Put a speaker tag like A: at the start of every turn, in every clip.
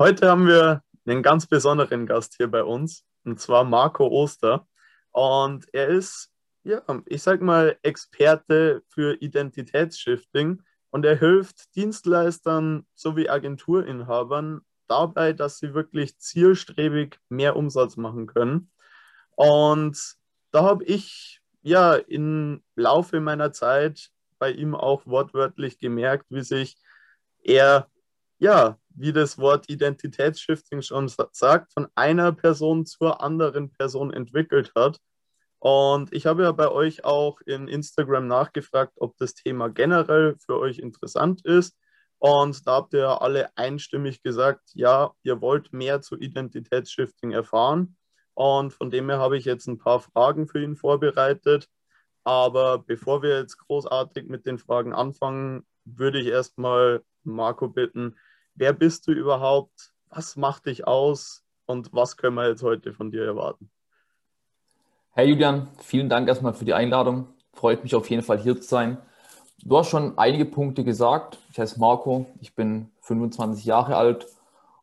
A: Heute haben wir einen ganz besonderen Gast hier bei uns, und zwar Marco Oster. Und er ist, ja, ich sag mal, Experte für Identitätsshifting und er hilft Dienstleistern sowie Agenturinhabern dabei, dass sie wirklich zielstrebig mehr Umsatz machen können. Und da habe ich ja im Laufe meiner Zeit bei ihm auch wortwörtlich gemerkt, wie sich er, ja, wie das Wort Identitätsshifting schon sagt, von einer Person zur anderen Person entwickelt hat. Und ich habe ja bei euch auch in Instagram nachgefragt, ob das Thema generell für euch interessant ist. Und da habt ihr alle einstimmig gesagt, ja, ihr wollt mehr zu Identitätsshifting erfahren. Und von dem her habe ich jetzt ein paar Fragen für ihn vorbereitet. Aber bevor wir jetzt großartig mit den Fragen anfangen, würde ich erstmal Marco bitten, wer bist du überhaupt? Was macht dich aus? Und was können wir jetzt heute von dir erwarten?
B: Herr Julian, vielen Dank erstmal für die Einladung. Freut mich auf jeden Fall hier zu sein. Du hast schon einige Punkte gesagt. Ich heiße Marco, ich bin 25 Jahre alt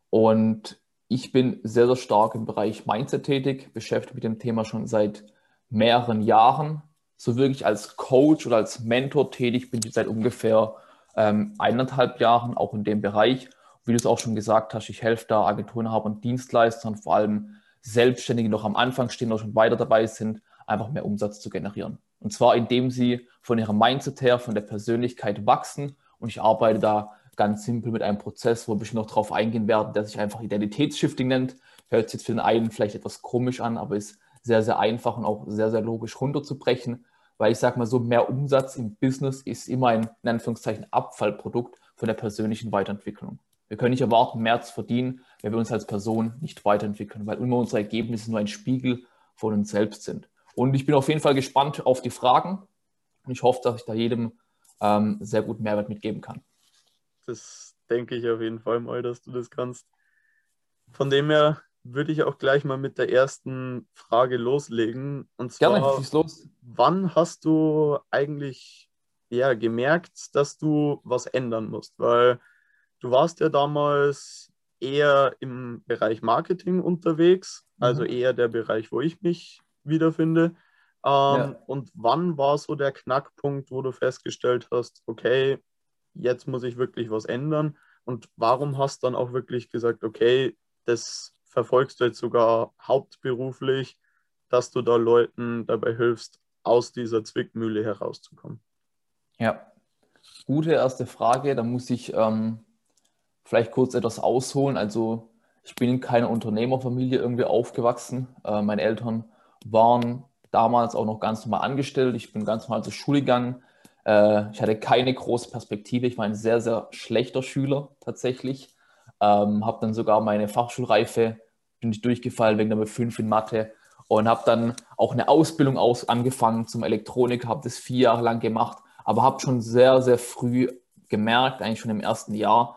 B: und ich bin sehr, sehr stark im Bereich Mindset tätig, beschäftige mich mit dem Thema schon seit mehreren Jahren. So wirklich als Coach oder als Mentor tätig bin ich seit ungefähr ähm, eineinhalb Jahren auch in dem Bereich. Wie du es auch schon gesagt hast, ich helfe da Agenturenhabern und Dienstleistern, vor allem Selbstständige, die noch am Anfang stehen oder schon weiter dabei sind, einfach mehr Umsatz zu generieren. Und zwar indem sie von ihrem Mindset her, von der Persönlichkeit wachsen. Und ich arbeite da ganz simpel mit einem Prozess, wo wir noch darauf eingehen werden, der sich einfach Identitätsshifting nennt. Hört sich jetzt für den einen vielleicht etwas komisch an, aber ist sehr, sehr einfach und auch sehr, sehr logisch runterzubrechen weil ich sage mal so, mehr Umsatz im Business ist immer ein, in Anführungszeichen, Abfallprodukt von der persönlichen Weiterentwicklung. Wir können nicht erwarten, mehr zu verdienen, wenn wir uns als Person nicht weiterentwickeln, weil immer unsere Ergebnisse nur ein Spiegel von uns selbst sind. Und ich bin auf jeden Fall gespannt auf die Fragen und ich hoffe, dass ich da jedem ähm, sehr gut Mehrwert mitgeben kann.
A: Das denke ich auf jeden Fall mal, dass du das kannst. Von dem her würde ich auch gleich mal mit der ersten Frage loslegen. Und zwar, Gerne, los. wann hast du eigentlich ja, gemerkt, dass du was ändern musst? Weil du warst ja damals eher im Bereich Marketing unterwegs, also mhm. eher der Bereich, wo ich mich wiederfinde. Ähm, ja. Und wann war so der Knackpunkt, wo du festgestellt hast, okay, jetzt muss ich wirklich was ändern? Und warum hast du dann auch wirklich gesagt, okay, das verfolgst du jetzt sogar hauptberuflich, dass du da Leuten dabei hilfst, aus dieser Zwickmühle herauszukommen?
B: Ja, gute erste Frage. Da muss ich ähm, vielleicht kurz etwas ausholen. Also ich bin in keiner Unternehmerfamilie irgendwie aufgewachsen. Äh, meine Eltern waren damals auch noch ganz normal angestellt. Ich bin ganz normal zur Schule gegangen. Äh, ich hatte keine große Perspektive. Ich war ein sehr, sehr schlechter Schüler tatsächlich. Ähm, habe dann sogar meine Fachschulreife bin ich durchgefallen wegen der 5 in Mathe und habe dann auch eine Ausbildung aus, angefangen zum Elektroniker, habe das vier Jahre lang gemacht, aber habe schon sehr, sehr früh gemerkt, eigentlich schon im ersten Jahr,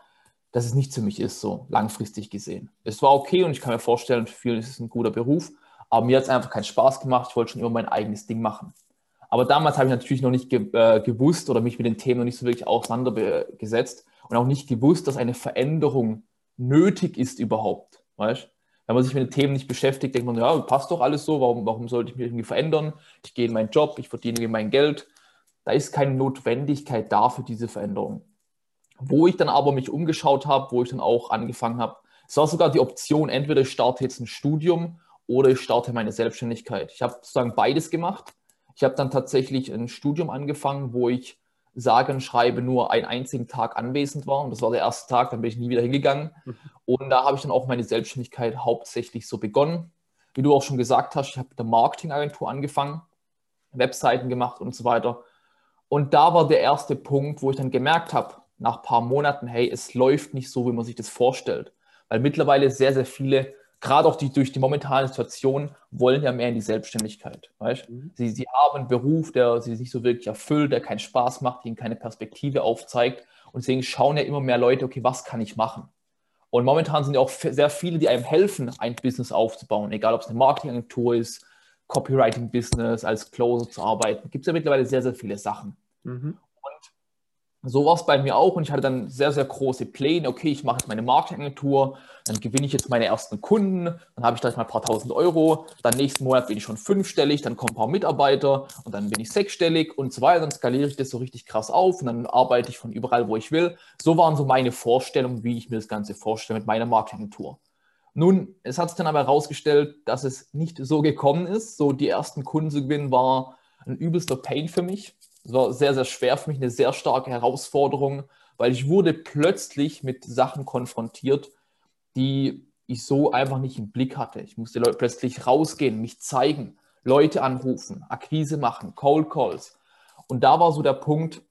B: dass es nicht für mich ist, so langfristig gesehen. Es war okay und ich kann mir vorstellen, für viele ist es ein guter Beruf, aber mir hat es einfach keinen Spaß gemacht. Ich wollte schon immer mein eigenes Ding machen. Aber damals habe ich natürlich noch nicht ge äh, gewusst oder mich mit den Themen noch nicht so wirklich auseinandergesetzt und auch nicht gewusst, dass eine Veränderung nötig ist überhaupt. Weißt? Wenn man sich mit den Themen nicht beschäftigt, denkt man, ja, passt doch alles so, warum, warum sollte ich mich irgendwie verändern? Ich gehe in meinen Job, ich verdiene mein Geld. Da ist keine Notwendigkeit da für diese Veränderung. Wo ich dann aber mich umgeschaut habe, wo ich dann auch angefangen habe, es war sogar die Option, entweder ich starte jetzt ein Studium oder ich starte meine Selbstständigkeit. Ich habe sozusagen beides gemacht. Ich habe dann tatsächlich ein Studium angefangen, wo ich sage und schreibe nur einen einzigen Tag anwesend war. Und das war der erste Tag, dann bin ich nie wieder hingegangen. Mhm. Und da habe ich dann auch meine Selbstständigkeit hauptsächlich so begonnen. Wie du auch schon gesagt hast, ich habe mit der Marketingagentur angefangen, Webseiten gemacht und so weiter. Und da war der erste Punkt, wo ich dann gemerkt habe, nach ein paar Monaten, hey, es läuft nicht so, wie man sich das vorstellt. Weil mittlerweile sehr, sehr viele gerade auch die, durch die momentane Situation, wollen ja mehr in die Selbstständigkeit. Weißt? Mhm. Sie, sie haben einen Beruf, der sie nicht so wirklich erfüllt, der keinen Spaß macht, ihnen keine Perspektive aufzeigt. Und deswegen schauen ja immer mehr Leute, okay, was kann ich machen? Und momentan sind ja auch sehr viele, die einem helfen, ein Business aufzubauen, egal ob es eine Marketingagentur ist, Copywriting-Business, als Closer zu arbeiten. Gibt es ja mittlerweile sehr, sehr viele Sachen. Mhm. So war es bei mir auch und ich hatte dann sehr, sehr große Pläne. Okay, ich mache jetzt meine Marketingagentur, dann gewinne ich jetzt meine ersten Kunden, dann habe ich gleich mal ein paar tausend Euro, dann nächsten Monat bin ich schon fünfstellig, dann kommen ein paar Mitarbeiter und dann bin ich sechsstellig und so weiter. Dann skaliere ich das so richtig krass auf und dann arbeite ich von überall, wo ich will. So waren so meine Vorstellungen, wie ich mir das Ganze vorstelle mit meiner Marketingagentur. Nun, es hat sich dann aber herausgestellt, dass es nicht so gekommen ist. So die ersten Kunden zu gewinnen war ein übelster Pain für mich es war sehr, sehr schwer für mich, eine sehr starke Herausforderung, weil ich wurde plötzlich mit Sachen konfrontiert, die ich so einfach nicht im Blick hatte. Ich musste plötzlich rausgehen, mich zeigen, Leute anrufen, Akquise machen, Cold Calls. Und da war so der Punkt,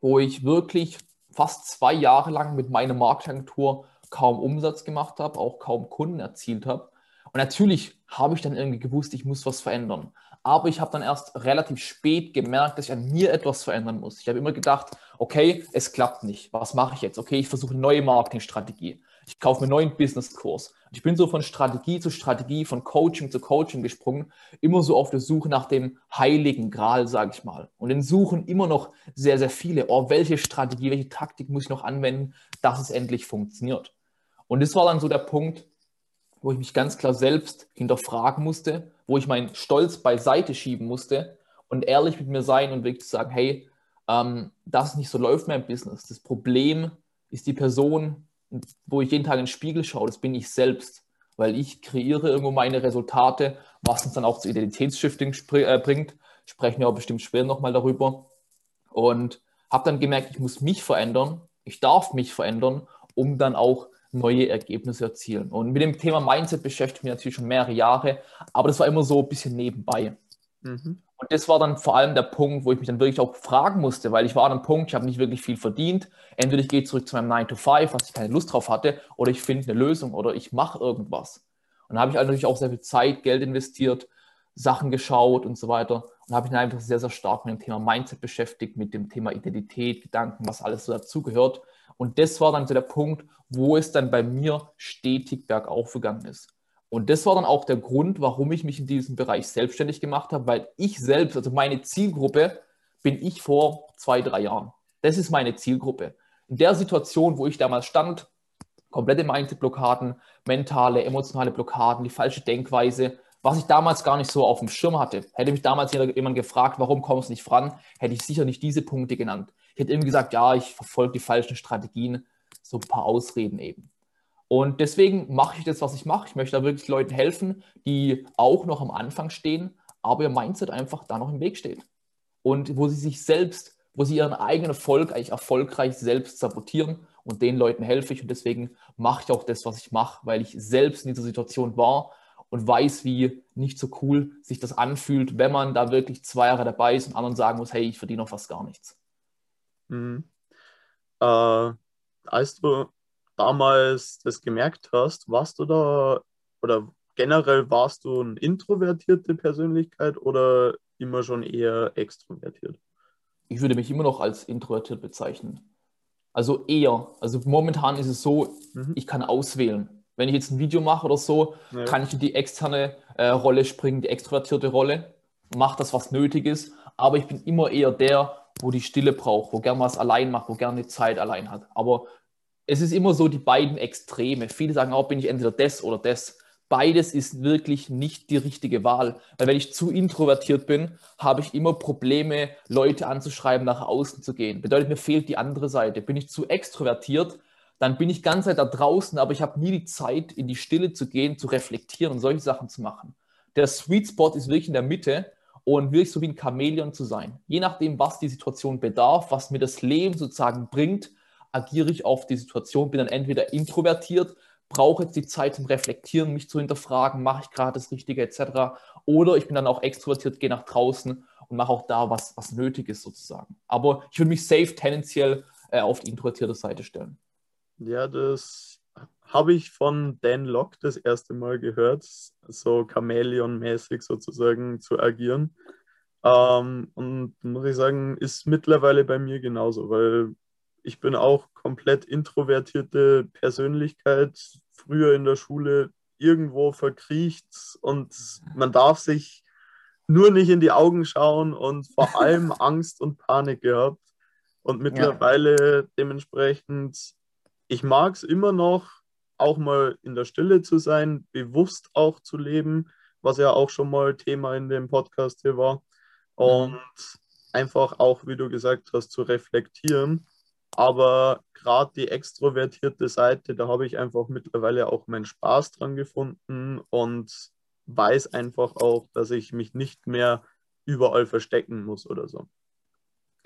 B: wo ich wirklich fast zwei Jahre lang mit meiner Marktagentur kaum Umsatz gemacht habe, auch kaum Kunden erzielt habe. Und natürlich habe ich dann irgendwie gewusst, ich muss was verändern. Aber ich habe dann erst relativ spät gemerkt, dass ich an mir etwas verändern muss. Ich habe immer gedacht, okay, es klappt nicht. Was mache ich jetzt? Okay, ich versuche eine neue Marketingstrategie. Ich kaufe mir einen neuen Businesskurs. Ich bin so von Strategie zu Strategie, von Coaching zu Coaching gesprungen, immer so auf der Suche nach dem heiligen Gral, sage ich mal. Und den suchen immer noch sehr, sehr viele. Oh, welche Strategie, welche Taktik muss ich noch anwenden, dass es endlich funktioniert? Und das war dann so der Punkt, wo ich mich ganz klar selbst hinterfragen musste, wo ich meinen Stolz beiseite schieben musste und ehrlich mit mir sein und wirklich sagen, hey, ähm, das nicht so läuft mein Business. Das Problem ist die Person, wo ich jeden Tag in den Spiegel schaue, das bin ich selbst, weil ich kreiere irgendwo meine Resultate, was uns dann auch zu Identitätsshifting äh, bringt. Sprechen wir auch bestimmt später nochmal darüber. Und habe dann gemerkt, ich muss mich verändern, ich darf mich verändern, um dann auch neue Ergebnisse erzielen. Und mit dem Thema Mindset beschäftige ich mich natürlich schon mehrere Jahre, aber das war immer so ein bisschen nebenbei. Mhm. Und das war dann vor allem der Punkt, wo ich mich dann wirklich auch fragen musste, weil ich war an einem Punkt, ich habe nicht wirklich viel verdient. Entweder ich gehe zurück zu meinem 9 to 5, was ich keine Lust drauf hatte, oder ich finde eine Lösung oder ich mache irgendwas. Und da habe ich natürlich auch sehr viel Zeit, Geld investiert, Sachen geschaut und so weiter. Und habe mich dann einfach sehr, sehr stark mit dem Thema Mindset beschäftigt, mit dem Thema Identität, Gedanken, was alles so dazugehört. Und das war dann so der Punkt, wo es dann bei mir stetig bergauf gegangen ist. Und das war dann auch der Grund, warum ich mich in diesem Bereich selbstständig gemacht habe, weil ich selbst, also meine Zielgruppe, bin ich vor zwei, drei Jahren. Das ist meine Zielgruppe. In der Situation, wo ich damals stand, komplette Mindset-Blockaden, mentale, emotionale Blockaden, die falsche Denkweise, was ich damals gar nicht so auf dem Schirm hatte. Hätte mich damals jemand gefragt, warum kommst du nicht voran, hätte ich sicher nicht diese Punkte genannt. Ich hätte immer gesagt, ja, ich verfolge die falschen Strategien, so ein paar Ausreden eben. Und deswegen mache ich das, was ich mache. Ich möchte da wirklich Leuten helfen, die auch noch am Anfang stehen, aber ihr Mindset einfach da noch im Weg steht. Und wo sie sich selbst, wo sie ihren eigenen Erfolg eigentlich erfolgreich selbst sabotieren und den Leuten helfe ich. Und deswegen mache ich auch das, was ich mache, weil ich selbst in dieser Situation war und weiß, wie nicht so cool sich das anfühlt, wenn man da wirklich zwei Jahre dabei ist und anderen sagen muss, hey, ich verdiene noch fast gar nichts.
A: Mhm. Äh, als du damals das gemerkt hast, warst du da oder generell warst du eine introvertierte Persönlichkeit oder immer schon eher extrovertiert?
B: Ich würde mich immer noch als introvertiert bezeichnen. Also eher. Also momentan ist es so, mhm. ich kann auswählen. Wenn ich jetzt ein Video mache oder so, ja. kann ich in die externe äh, Rolle springen, die extrovertierte Rolle, mache das, was nötig ist. Aber ich bin immer eher der, wo die Stille braucht, wo gern was allein macht, wo gerne die Zeit allein hat. Aber es ist immer so die beiden Extreme. Viele sagen auch, bin ich entweder das oder das. Beides ist wirklich nicht die richtige Wahl. Weil wenn ich zu introvertiert bin, habe ich immer Probleme, Leute anzuschreiben, nach außen zu gehen. Bedeutet, mir fehlt die andere Seite. Bin ich zu extrovertiert, dann bin ich ganz da draußen, aber ich habe nie die Zeit, in die Stille zu gehen, zu reflektieren und solche Sachen zu machen. Der Sweet Spot ist wirklich in der Mitte und wirklich so wie ein Chamäleon zu sein. Je nachdem, was die Situation bedarf, was mir das Leben sozusagen bringt, agiere ich auf die Situation, bin dann entweder introvertiert, brauche jetzt die Zeit zum Reflektieren, mich zu hinterfragen, mache ich gerade das Richtige etc. Oder ich bin dann auch extrovertiert, gehe nach draußen und mache auch da, was, was nötig ist sozusagen. Aber ich würde mich safe tendenziell äh, auf die introvertierte Seite stellen.
A: Ja, das habe ich von Dan Locke das erste Mal gehört, so Chamäleon-mäßig sozusagen zu agieren. Ähm, und muss ich sagen, ist mittlerweile bei mir genauso, weil ich bin auch komplett introvertierte Persönlichkeit, früher in der Schule irgendwo verkriecht und man darf sich nur nicht in die Augen schauen und vor allem Angst und Panik gehabt. Und mittlerweile ja. dementsprechend, ich mag es immer noch, auch mal in der Stille zu sein, bewusst auch zu leben, was ja auch schon mal Thema in dem Podcast hier war. Und mhm. einfach auch, wie du gesagt hast, zu reflektieren. Aber gerade die extrovertierte Seite, da habe ich einfach mittlerweile auch meinen Spaß dran gefunden und weiß einfach auch, dass ich mich nicht mehr überall verstecken muss oder so.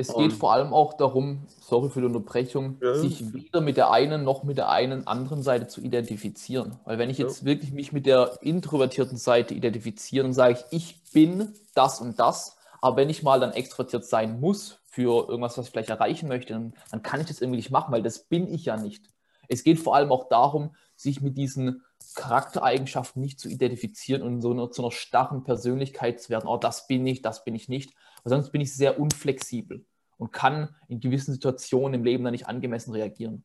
B: Es geht vor allem auch darum, sorry für die Unterbrechung, ja. sich weder mit der einen noch mit der einen anderen Seite zu identifizieren. Weil wenn ich jetzt ja. wirklich mich mit der introvertierten Seite identifiziere und sage ich, ich bin das und das, aber wenn ich mal dann extrovertiert sein muss für irgendwas, was ich vielleicht erreichen möchte, dann, dann kann ich das irgendwie nicht machen, weil das bin ich ja nicht. Es geht vor allem auch darum, sich mit diesen Charaktereigenschaften nicht zu identifizieren und so eine, zu einer starren Persönlichkeit zu werden. Oh, das bin ich, das bin ich nicht. Weil sonst bin ich sehr unflexibel und kann in gewissen Situationen im Leben dann nicht angemessen reagieren.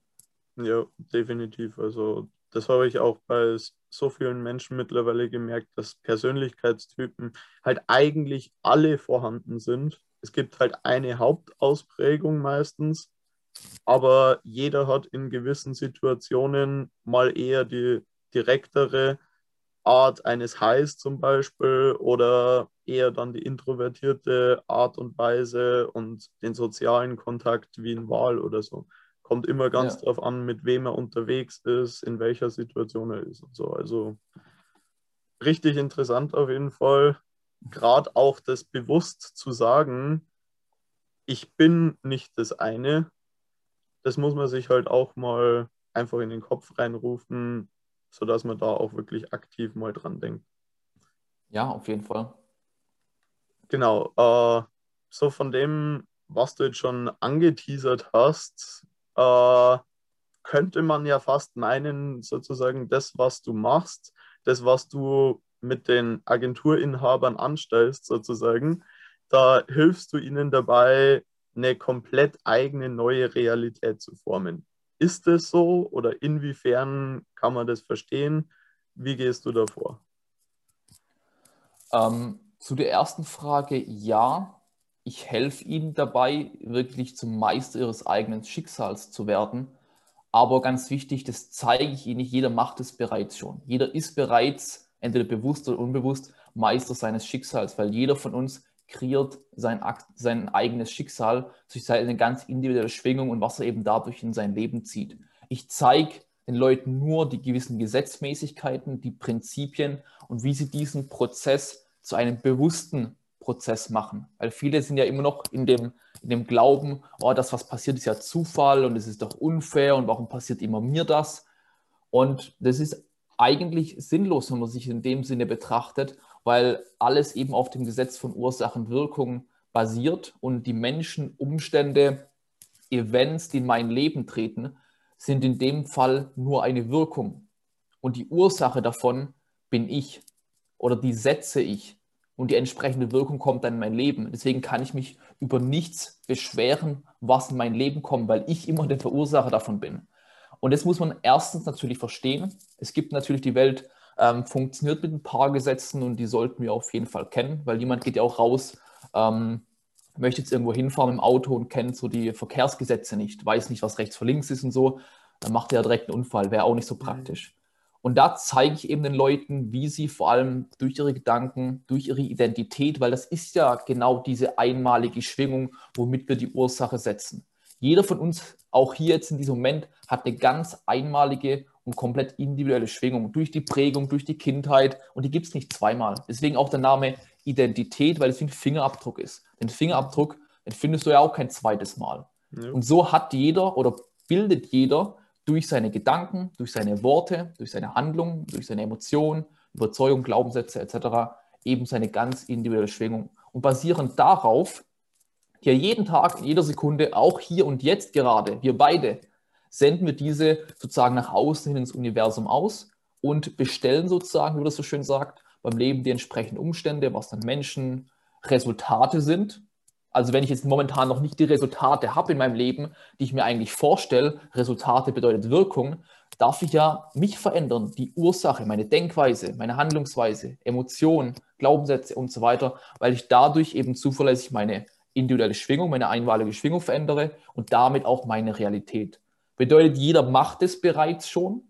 A: Ja, definitiv. Also das habe ich auch bei so vielen Menschen mittlerweile gemerkt, dass Persönlichkeitstypen halt eigentlich alle vorhanden sind. Es gibt halt eine Hauptausprägung meistens, aber jeder hat in gewissen Situationen mal eher die direktere Art eines Highs zum Beispiel oder eher dann die introvertierte Art und Weise und den sozialen Kontakt wie ein Wahl oder so. Kommt immer ganz ja. darauf an, mit wem er unterwegs ist, in welcher Situation er ist und so. Also richtig interessant auf jeden Fall. Gerade auch das bewusst zu sagen, ich bin nicht das eine. Das muss man sich halt auch mal einfach in den Kopf reinrufen, sodass man da auch wirklich aktiv mal dran denkt.
B: Ja, auf jeden Fall.
A: Genau. Äh, so von dem, was du jetzt schon angeteasert hast, äh, könnte man ja fast meinen, sozusagen das, was du machst, das, was du mit den Agenturinhabern anstellst, sozusagen, da hilfst du ihnen dabei, eine komplett eigene neue Realität zu formen. Ist es so oder inwiefern kann man das verstehen? Wie gehst du davor?
B: Ähm, zu der ersten Frage, ja, ich helfe ihnen dabei, wirklich zum Meister ihres eigenen Schicksals zu werden. Aber ganz wichtig, das zeige ich ihnen nicht. Jeder macht es bereits schon. Jeder ist bereits, entweder bewusst oder unbewusst, Meister seines Schicksals, weil jeder von uns kreiert sein, sein eigenes Schicksal durch seine ganz individuelle Schwingung und was er eben dadurch in sein Leben zieht. Ich zeige den Leuten nur die gewissen Gesetzmäßigkeiten, die Prinzipien und wie sie diesen Prozess zu einem bewussten Prozess machen. Weil viele sind ja immer noch in dem, in dem Glauben, oh, das, was passiert, ist ja Zufall und es ist doch unfair und warum passiert immer mir das? Und das ist eigentlich sinnlos, wenn man sich in dem Sinne betrachtet weil alles eben auf dem Gesetz von Ursachen Wirkung basiert und die Menschen, Umstände, Events, die in mein Leben treten, sind in dem Fall nur eine Wirkung. Und die Ursache davon bin ich oder die setze ich. Und die entsprechende Wirkung kommt dann in mein Leben. Deswegen kann ich mich über nichts beschweren, was in mein Leben kommt, weil ich immer der Verursacher davon bin. Und das muss man erstens natürlich verstehen. Es gibt natürlich die Welt ähm, funktioniert mit ein paar Gesetzen und die sollten wir auf jeden Fall kennen, weil niemand geht ja auch raus, ähm, möchte jetzt irgendwo hinfahren im Auto und kennt so die Verkehrsgesetze nicht, weiß nicht, was rechts vor links ist und so, dann macht er ja direkt einen Unfall, wäre auch nicht so mhm. praktisch. Und da zeige ich eben den Leuten, wie sie vor allem durch ihre Gedanken, durch ihre Identität, weil das ist ja genau diese einmalige Schwingung, womit wir die Ursache setzen. Jeder von uns, auch hier jetzt in diesem Moment, hat eine ganz einmalige und komplett individuelle Schwingung durch die Prägung, durch die Kindheit und die gibt es nicht zweimal. Deswegen auch der Name Identität, weil es wie ein Fingerabdruck ist. Den Fingerabdruck, den findest du ja auch kein zweites Mal. Ja. Und so hat jeder oder bildet jeder durch seine Gedanken, durch seine Worte, durch seine Handlungen, durch seine Emotionen, Überzeugung, Glaubenssätze etc. eben seine ganz individuelle Schwingung. Und basierend darauf, hier jeden Tag, in jeder Sekunde, auch hier und jetzt gerade, wir beide, senden wir diese sozusagen nach außen hin ins Universum aus und bestellen sozusagen, wie das so schön sagt, beim Leben die entsprechenden Umstände, was dann Menschen, Resultate sind. Also wenn ich jetzt momentan noch nicht die Resultate habe in meinem Leben, die ich mir eigentlich vorstelle, Resultate bedeutet Wirkung, darf ich ja mich verändern, die Ursache, meine Denkweise, meine Handlungsweise, Emotionen, Glaubenssätze und so weiter, weil ich dadurch eben zuverlässig meine individuelle Schwingung, meine einmalige Schwingung verändere und damit auch meine Realität. Bedeutet, jeder macht es bereits schon,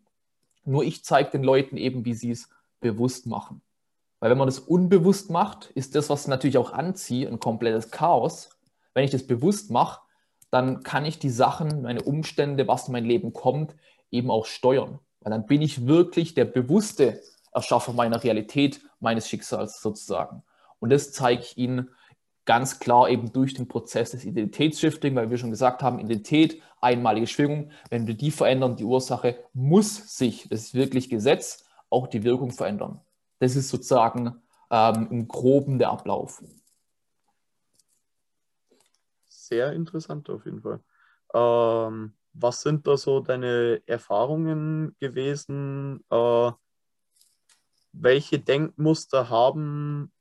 B: nur ich zeige den Leuten eben, wie sie es bewusst machen. Weil wenn man das unbewusst macht, ist das, was natürlich auch anzieht, ein komplettes Chaos. Wenn ich das bewusst mache, dann kann ich die Sachen, meine Umstände, was in mein Leben kommt, eben auch steuern. Weil dann bin ich wirklich der bewusste Erschaffer meiner Realität, meines Schicksals sozusagen. Und das zeige ich Ihnen ganz klar eben durch den Prozess des Identitätsshifting, weil wir schon gesagt haben, Identität, einmalige Schwingung, wenn wir die verändern, die Ursache muss sich, das ist wirklich Gesetz, auch die Wirkung verändern. Das ist sozusagen ähm, im Groben der Ablauf.
A: Sehr interessant auf jeden Fall. Ähm, was sind da so deine Erfahrungen gewesen? Äh, welche Denkmuster haben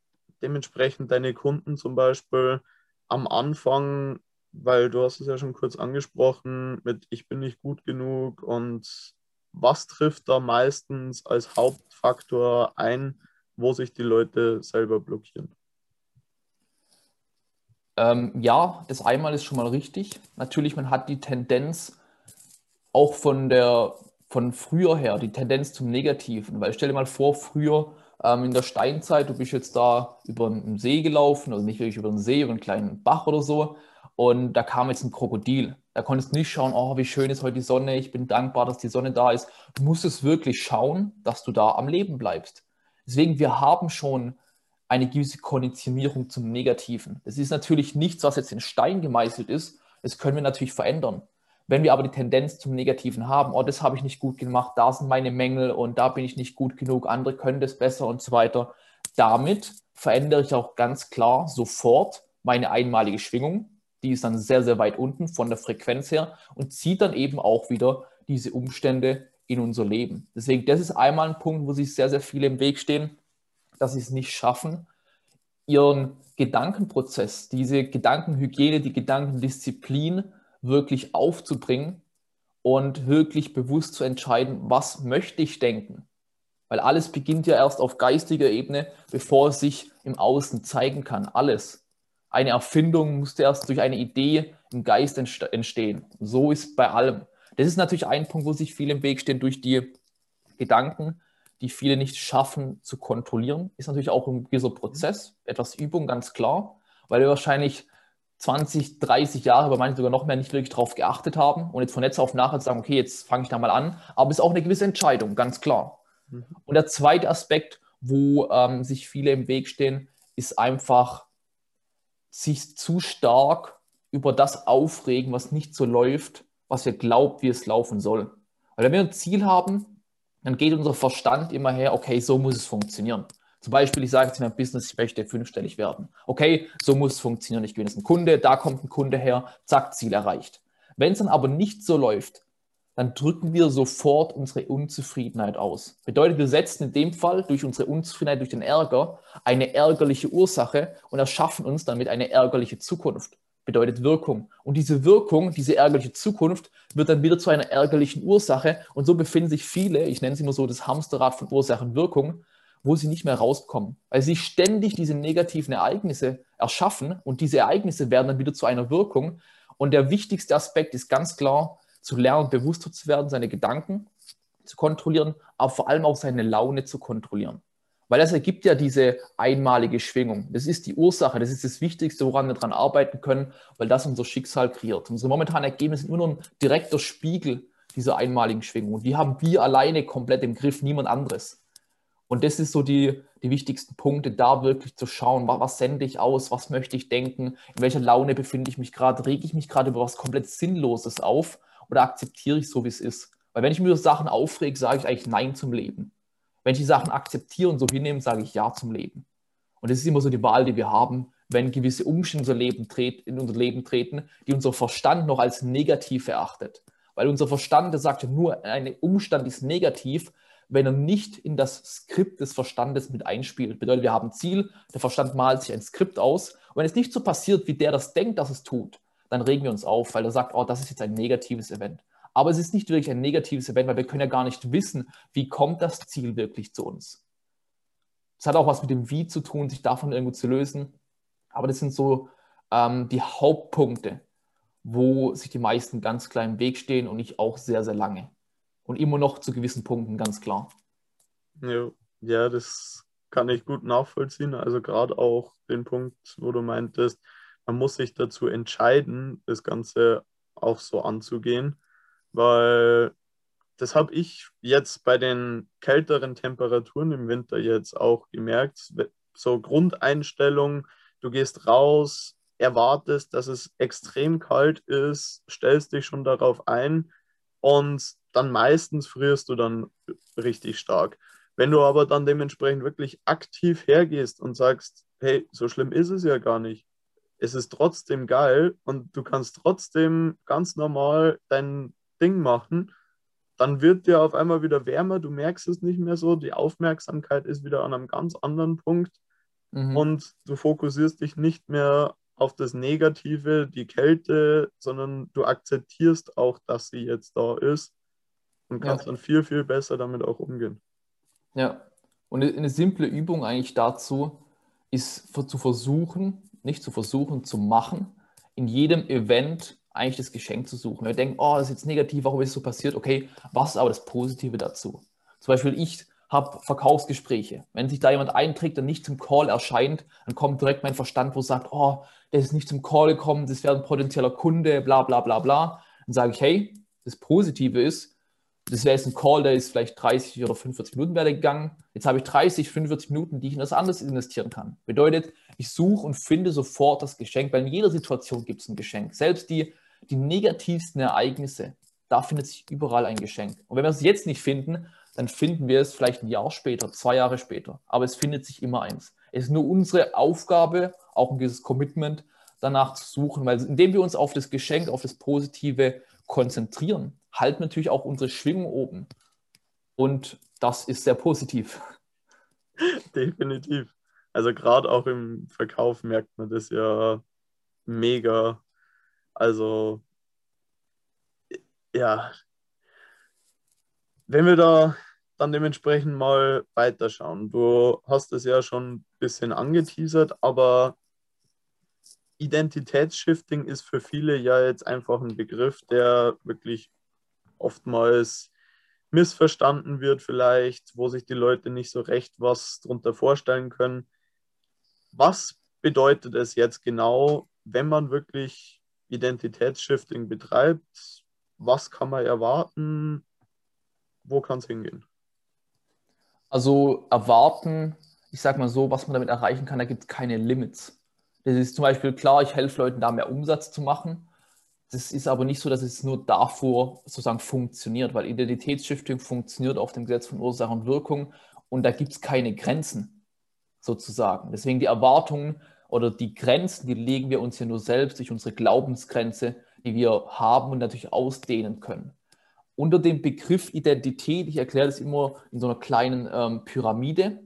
A: dementsprechend deine Kunden zum Beispiel am Anfang, weil du hast es ja schon kurz angesprochen, mit ich bin nicht gut genug und was trifft da meistens als Hauptfaktor ein, wo sich die Leute selber blockieren?
B: Ähm, ja, das einmal ist schon mal richtig. Natürlich, man hat die Tendenz, auch von der von früher her, die Tendenz zum Negativen. Weil stell dir mal vor, früher ähm, in der Steinzeit, du bist jetzt da über einen See gelaufen, also nicht wirklich über einen See, über einen kleinen Bach oder so, und da kam jetzt ein Krokodil. Da konntest du nicht schauen, oh, wie schön ist heute die Sonne, ich bin dankbar, dass die Sonne da ist. Du musstest wirklich schauen, dass du da am Leben bleibst. Deswegen, wir haben schon eine gewisse Konditionierung zum Negativen. Das ist natürlich nichts, was jetzt in Stein gemeißelt ist. Das können wir natürlich verändern. Wenn wir aber die Tendenz zum Negativen haben, oh, das habe ich nicht gut gemacht, da sind meine Mängel und da bin ich nicht gut genug, andere können das besser und so weiter, damit verändere ich auch ganz klar sofort meine einmalige Schwingung. Die ist dann sehr, sehr weit unten von der Frequenz her und zieht dann eben auch wieder diese Umstände in unser Leben. Deswegen, das ist einmal ein Punkt, wo sich sehr, sehr viele im Weg stehen, dass sie es nicht schaffen, ihren Gedankenprozess, diese Gedankenhygiene, die Gedankendisziplin wirklich aufzubringen und wirklich bewusst zu entscheiden, was möchte ich denken. Weil alles beginnt ja erst auf geistiger Ebene, bevor es sich im Außen zeigen kann. Alles. Eine Erfindung musste erst durch eine Idee im Geist entstehen. so ist bei allem. Das ist natürlich ein Punkt, wo sich viele im Weg stehen durch die Gedanken, die viele nicht schaffen zu kontrollieren. Ist natürlich auch ein gewisser Prozess, etwas Übung, ganz klar, weil wir wahrscheinlich 20, 30 Jahre, bei manchen sogar noch mehr, nicht wirklich darauf geachtet haben und jetzt von jetzt auf nachher sagen, okay, jetzt fange ich da mal an. Aber es ist auch eine gewisse Entscheidung, ganz klar. Mhm. Und der zweite Aspekt, wo ähm, sich viele im Weg stehen, ist einfach sich zu stark über das aufregen, was nicht so läuft, was wir glaubt, wie es laufen soll. Weil wenn wir ein Ziel haben, dann geht unser Verstand immer her, okay, so muss es funktionieren. Zum Beispiel, ich sage jetzt in meinem Business, ich möchte fünfstellig werden. Okay, so muss es funktionieren. Ich gewinne jetzt einen Kunde, da kommt ein Kunde her, zack, Ziel erreicht. Wenn es dann aber nicht so läuft, dann drücken wir sofort unsere Unzufriedenheit aus. Bedeutet, wir setzen in dem Fall durch unsere Unzufriedenheit, durch den Ärger, eine ärgerliche Ursache und erschaffen uns damit eine ärgerliche Zukunft. Bedeutet Wirkung. Und diese Wirkung, diese ärgerliche Zukunft, wird dann wieder zu einer ärgerlichen Ursache. Und so befinden sich viele, ich nenne es immer so das Hamsterrad von Ursache und Wirkung, wo sie nicht mehr rauskommen, weil sie ständig diese negativen Ereignisse erschaffen und diese Ereignisse werden dann wieder zu einer Wirkung. Und der wichtigste Aspekt ist ganz klar, zu lernen, bewusster zu werden, seine Gedanken zu kontrollieren, aber vor allem auch seine Laune zu kontrollieren. Weil das ergibt ja diese einmalige Schwingung. Das ist die Ursache, das ist das Wichtigste, woran wir daran arbeiten können, weil das unser Schicksal kreiert. Unsere momentanen Ergebnisse sind nur ein direkter Spiegel dieser einmaligen Schwingung. Und die haben wir alleine komplett im Griff, niemand anderes. Und das ist so die, die wichtigsten Punkte, da wirklich zu schauen, was, was sende ich aus, was möchte ich denken, in welcher Laune befinde ich mich gerade, rege ich mich gerade über was komplett Sinnloses auf oder akzeptiere ich so, wie es ist. Weil wenn ich mir über Sachen aufrege, sage ich eigentlich Nein zum Leben. Wenn ich die Sachen akzeptiere und so hinnehme, sage ich Ja zum Leben. Und das ist immer so die Wahl, die wir haben, wenn gewisse Umstände in unser Leben, in unser Leben treten, die unser Verstand noch als negativ erachtet. Weil unser Verstand, der sagt ja nur, ein Umstand ist negativ, wenn er nicht in das Skript des Verstandes mit einspielt. Bedeutet, wir haben ein Ziel, der Verstand malt sich ein Skript aus. Und wenn es nicht so passiert, wie der das denkt, dass es tut, dann regen wir uns auf, weil er sagt, oh, das ist jetzt ein negatives Event. Aber es ist nicht wirklich ein negatives Event, weil wir können ja gar nicht wissen, wie kommt das Ziel wirklich zu uns. Es hat auch was mit dem Wie zu tun, sich davon irgendwo zu lösen. Aber das sind so ähm, die Hauptpunkte, wo sich die meisten ganz klar im Weg stehen und ich auch sehr, sehr lange. Und immer noch zu gewissen Punkten, ganz klar.
A: Ja, ja das kann ich gut nachvollziehen. Also gerade auch den Punkt, wo du meintest, man muss sich dazu entscheiden, das Ganze auch so anzugehen, weil das habe ich jetzt bei den kälteren Temperaturen im Winter jetzt auch gemerkt. So Grundeinstellung, du gehst raus, erwartest, dass es extrem kalt ist, stellst dich schon darauf ein und dann meistens frierst du dann richtig stark. Wenn du aber dann dementsprechend wirklich aktiv hergehst und sagst, hey, so schlimm ist es ja gar nicht. Es ist trotzdem geil und du kannst trotzdem ganz normal dein Ding machen, dann wird dir auf einmal wieder wärmer, du merkst es nicht mehr so, die Aufmerksamkeit ist wieder an einem ganz anderen Punkt mhm. und du fokussierst dich nicht mehr auf das Negative, die Kälte, sondern du akzeptierst auch, dass sie jetzt da ist und kannst ja. dann viel, viel besser damit auch umgehen.
B: Ja, und eine simple Übung eigentlich dazu ist zu versuchen, nicht zu versuchen, zu machen, in jedem Event eigentlich das Geschenk zu suchen. Wir denken, oh, das ist jetzt negativ, warum ist es so passiert? Okay, was ist aber das Positive dazu? Zum Beispiel, ich habe Verkaufsgespräche. Wenn sich da jemand einträgt und nicht zum Call erscheint, dann kommt direkt mein Verstand, wo sagt, oh, der ist nicht zum Call gekommen, das wäre ein potenzieller Kunde, bla bla bla bla. Dann sage ich, hey, das Positive ist, das wäre jetzt ein Call, der ist vielleicht 30 oder 45 Minuten gegangen. Jetzt habe ich 30, 45 Minuten, die ich in das anderes investieren kann. Bedeutet, ich suche und finde sofort das Geschenk, weil in jeder Situation gibt es ein Geschenk. Selbst die, die negativsten Ereignisse, da findet sich überall ein Geschenk. Und wenn wir es jetzt nicht finden, dann finden wir es vielleicht ein Jahr später, zwei Jahre später. Aber es findet sich immer eins. Es ist nur unsere Aufgabe, auch ein gewisses Commitment, danach zu suchen, weil indem wir uns auf das Geschenk, auf das Positive konzentrieren, halten natürlich auch unsere Schwingung oben. Und das ist sehr positiv.
A: Definitiv. Also gerade auch im Verkauf merkt man das ja mega. Also ja, wenn wir da dann dementsprechend mal weiterschauen. Du hast es ja schon ein bisschen angeteasert, aber Identitätsshifting ist für viele ja jetzt einfach ein Begriff, der wirklich oftmals missverstanden wird, vielleicht, wo sich die Leute nicht so recht was darunter vorstellen können. Was bedeutet es jetzt genau, wenn man wirklich Identitätsshifting betreibt? Was kann man erwarten? Wo kann es hingehen?
B: Also erwarten, ich sage mal so, was man damit erreichen kann, da gibt es keine Limits. Das ist zum Beispiel klar, ich helfe Leuten da mehr Umsatz zu machen. Das ist aber nicht so, dass es nur davor sozusagen funktioniert, weil Identitätsshifting funktioniert auf dem Gesetz von Ursache und Wirkung und da gibt es keine Grenzen sozusagen. Deswegen die Erwartungen oder die Grenzen, die legen wir uns ja nur selbst durch unsere Glaubensgrenze, die wir haben und natürlich ausdehnen können unter dem Begriff Identität, ich erkläre das immer in so einer kleinen ähm, Pyramide,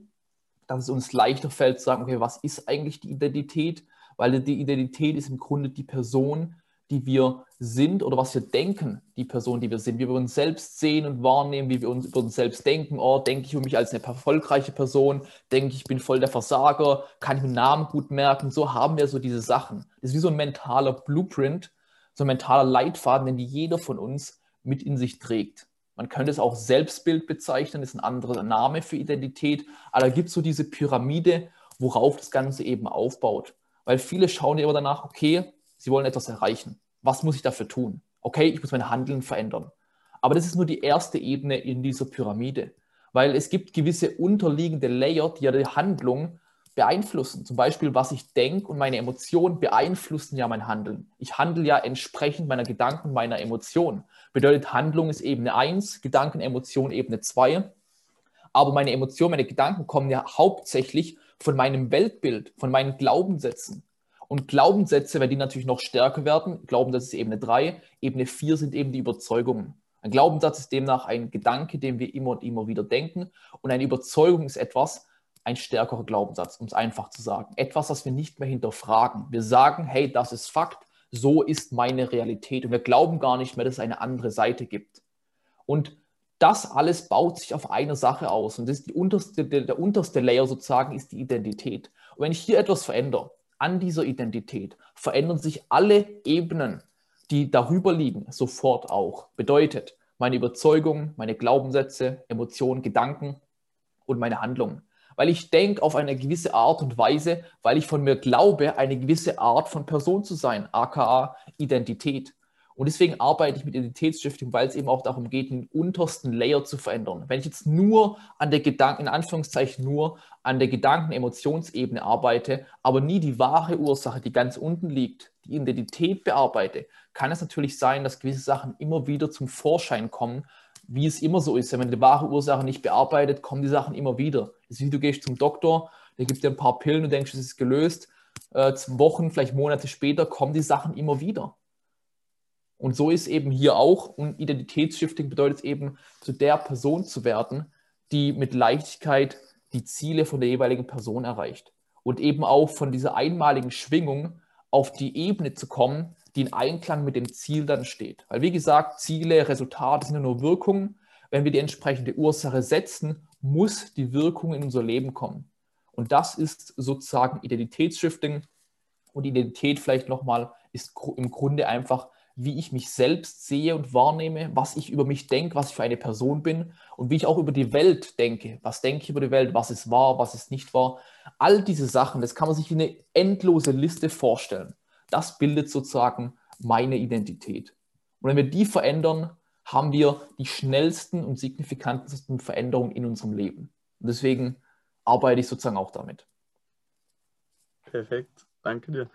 B: dass es uns leichter fällt zu sagen, okay, was ist eigentlich die Identität? Weil die Identität ist im Grunde die Person, die wir sind oder was wir denken, die Person, die wir sind. Wie wir uns selbst sehen und wahrnehmen, wie wir uns über uns selbst denken. Oh, denke ich über mich als eine erfolgreiche Person? Denke ich, ich bin voll der Versager? Kann ich meinen Namen gut merken? So haben wir so diese Sachen. Das ist wie so ein mentaler Blueprint, so ein mentaler Leitfaden, den jeder von uns mit in sich trägt. Man könnte es auch Selbstbild bezeichnen, ist ein anderer Name für Identität, aber da gibt es so diese Pyramide, worauf das Ganze eben aufbaut. Weil viele schauen immer danach, okay, sie wollen etwas erreichen. Was muss ich dafür tun? Okay, ich muss mein Handeln verändern. Aber das ist nur die erste Ebene in dieser Pyramide, weil es gibt gewisse unterliegende Layer, die ja die Handlung beeinflussen. Zum Beispiel, was ich denke und meine Emotionen beeinflussen ja mein Handeln. Ich handle ja entsprechend meiner Gedanken, meiner Emotionen. Bedeutet, Handlung ist Ebene 1, Gedanken, Emotion Ebene 2. Aber meine Emotionen, meine Gedanken kommen ja hauptsächlich von meinem Weltbild, von meinen Glaubenssätzen. Und Glaubenssätze, wenn die natürlich noch stärker werden, Glaubenssatz ist Ebene 3, Ebene 4 sind eben die Überzeugungen. Ein Glaubenssatz ist demnach ein Gedanke, den wir immer und immer wieder denken. Und eine Überzeugung ist etwas, ein stärkerer Glaubenssatz, um es einfach zu sagen. Etwas, das wir nicht mehr hinterfragen. Wir sagen, hey, das ist Fakt, so ist meine Realität. Und wir glauben gar nicht mehr, dass es eine andere Seite gibt. Und das alles baut sich auf eine Sache aus. Und das ist die unterste, der, der unterste Layer sozusagen ist die Identität. Und wenn ich hier etwas verändere, an dieser Identität verändern sich alle Ebenen, die darüber liegen, sofort auch. Bedeutet, meine Überzeugungen, meine Glaubenssätze, Emotionen, Gedanken und meine Handlungen. Weil ich denke auf eine gewisse Art und Weise, weil ich von mir glaube, eine gewisse Art von Person zu sein, aka Identität. Und deswegen arbeite ich mit Identitätsstiftung, weil es eben auch darum geht, den untersten Layer zu verändern. Wenn ich jetzt nur an der Gedanken, in Anführungszeichen nur an der Gedanken-Emotionsebene arbeite, aber nie die wahre Ursache, die ganz unten liegt, die Identität bearbeite, kann es natürlich sein, dass gewisse Sachen immer wieder zum Vorschein kommen, wie es immer so ist. Wenn man die wahre Ursache nicht bearbeitet, kommen die Sachen immer wieder. Das ist wie du gehst zum Doktor, der gibt dir ein paar Pillen und denkst, es ist gelöst. Äh, Wochen, vielleicht Monate später kommen die Sachen immer wieder. Und so ist eben hier auch, und Identitätsshifting bedeutet eben, zu der Person zu werden, die mit Leichtigkeit die Ziele von der jeweiligen Person erreicht. Und eben auch von dieser einmaligen Schwingung auf die Ebene zu kommen, die in Einklang mit dem Ziel dann steht. Weil wie gesagt, Ziele, Resultate sind ja nur Wirkungen. Wenn wir die entsprechende Ursache setzen, muss die Wirkung in unser Leben kommen. Und das ist sozusagen Identitätsshifting. Und Identität vielleicht nochmal ist im Grunde einfach wie ich mich selbst sehe und wahrnehme, was ich über mich denke, was ich für eine Person bin und wie ich auch über die Welt denke. Was denke ich über die Welt, was ist wahr, was ist nicht wahr. All diese Sachen, das kann man sich wie eine endlose Liste vorstellen. Das bildet sozusagen meine Identität. Und wenn wir die verändern, haben wir die schnellsten und signifikantesten Veränderungen in unserem Leben. Und deswegen arbeite ich sozusagen auch damit.
A: Perfekt, danke dir.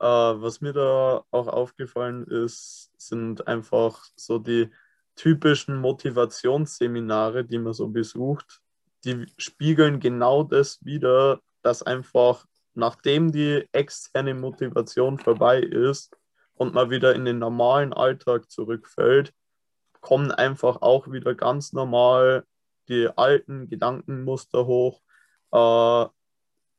A: Äh, was mir da auch aufgefallen ist, sind einfach so die typischen Motivationsseminare, die man so besucht. Die spiegeln genau das wieder, dass einfach nachdem die externe Motivation vorbei ist und man wieder in den normalen Alltag zurückfällt, kommen einfach auch wieder ganz normal die alten Gedankenmuster hoch. Äh,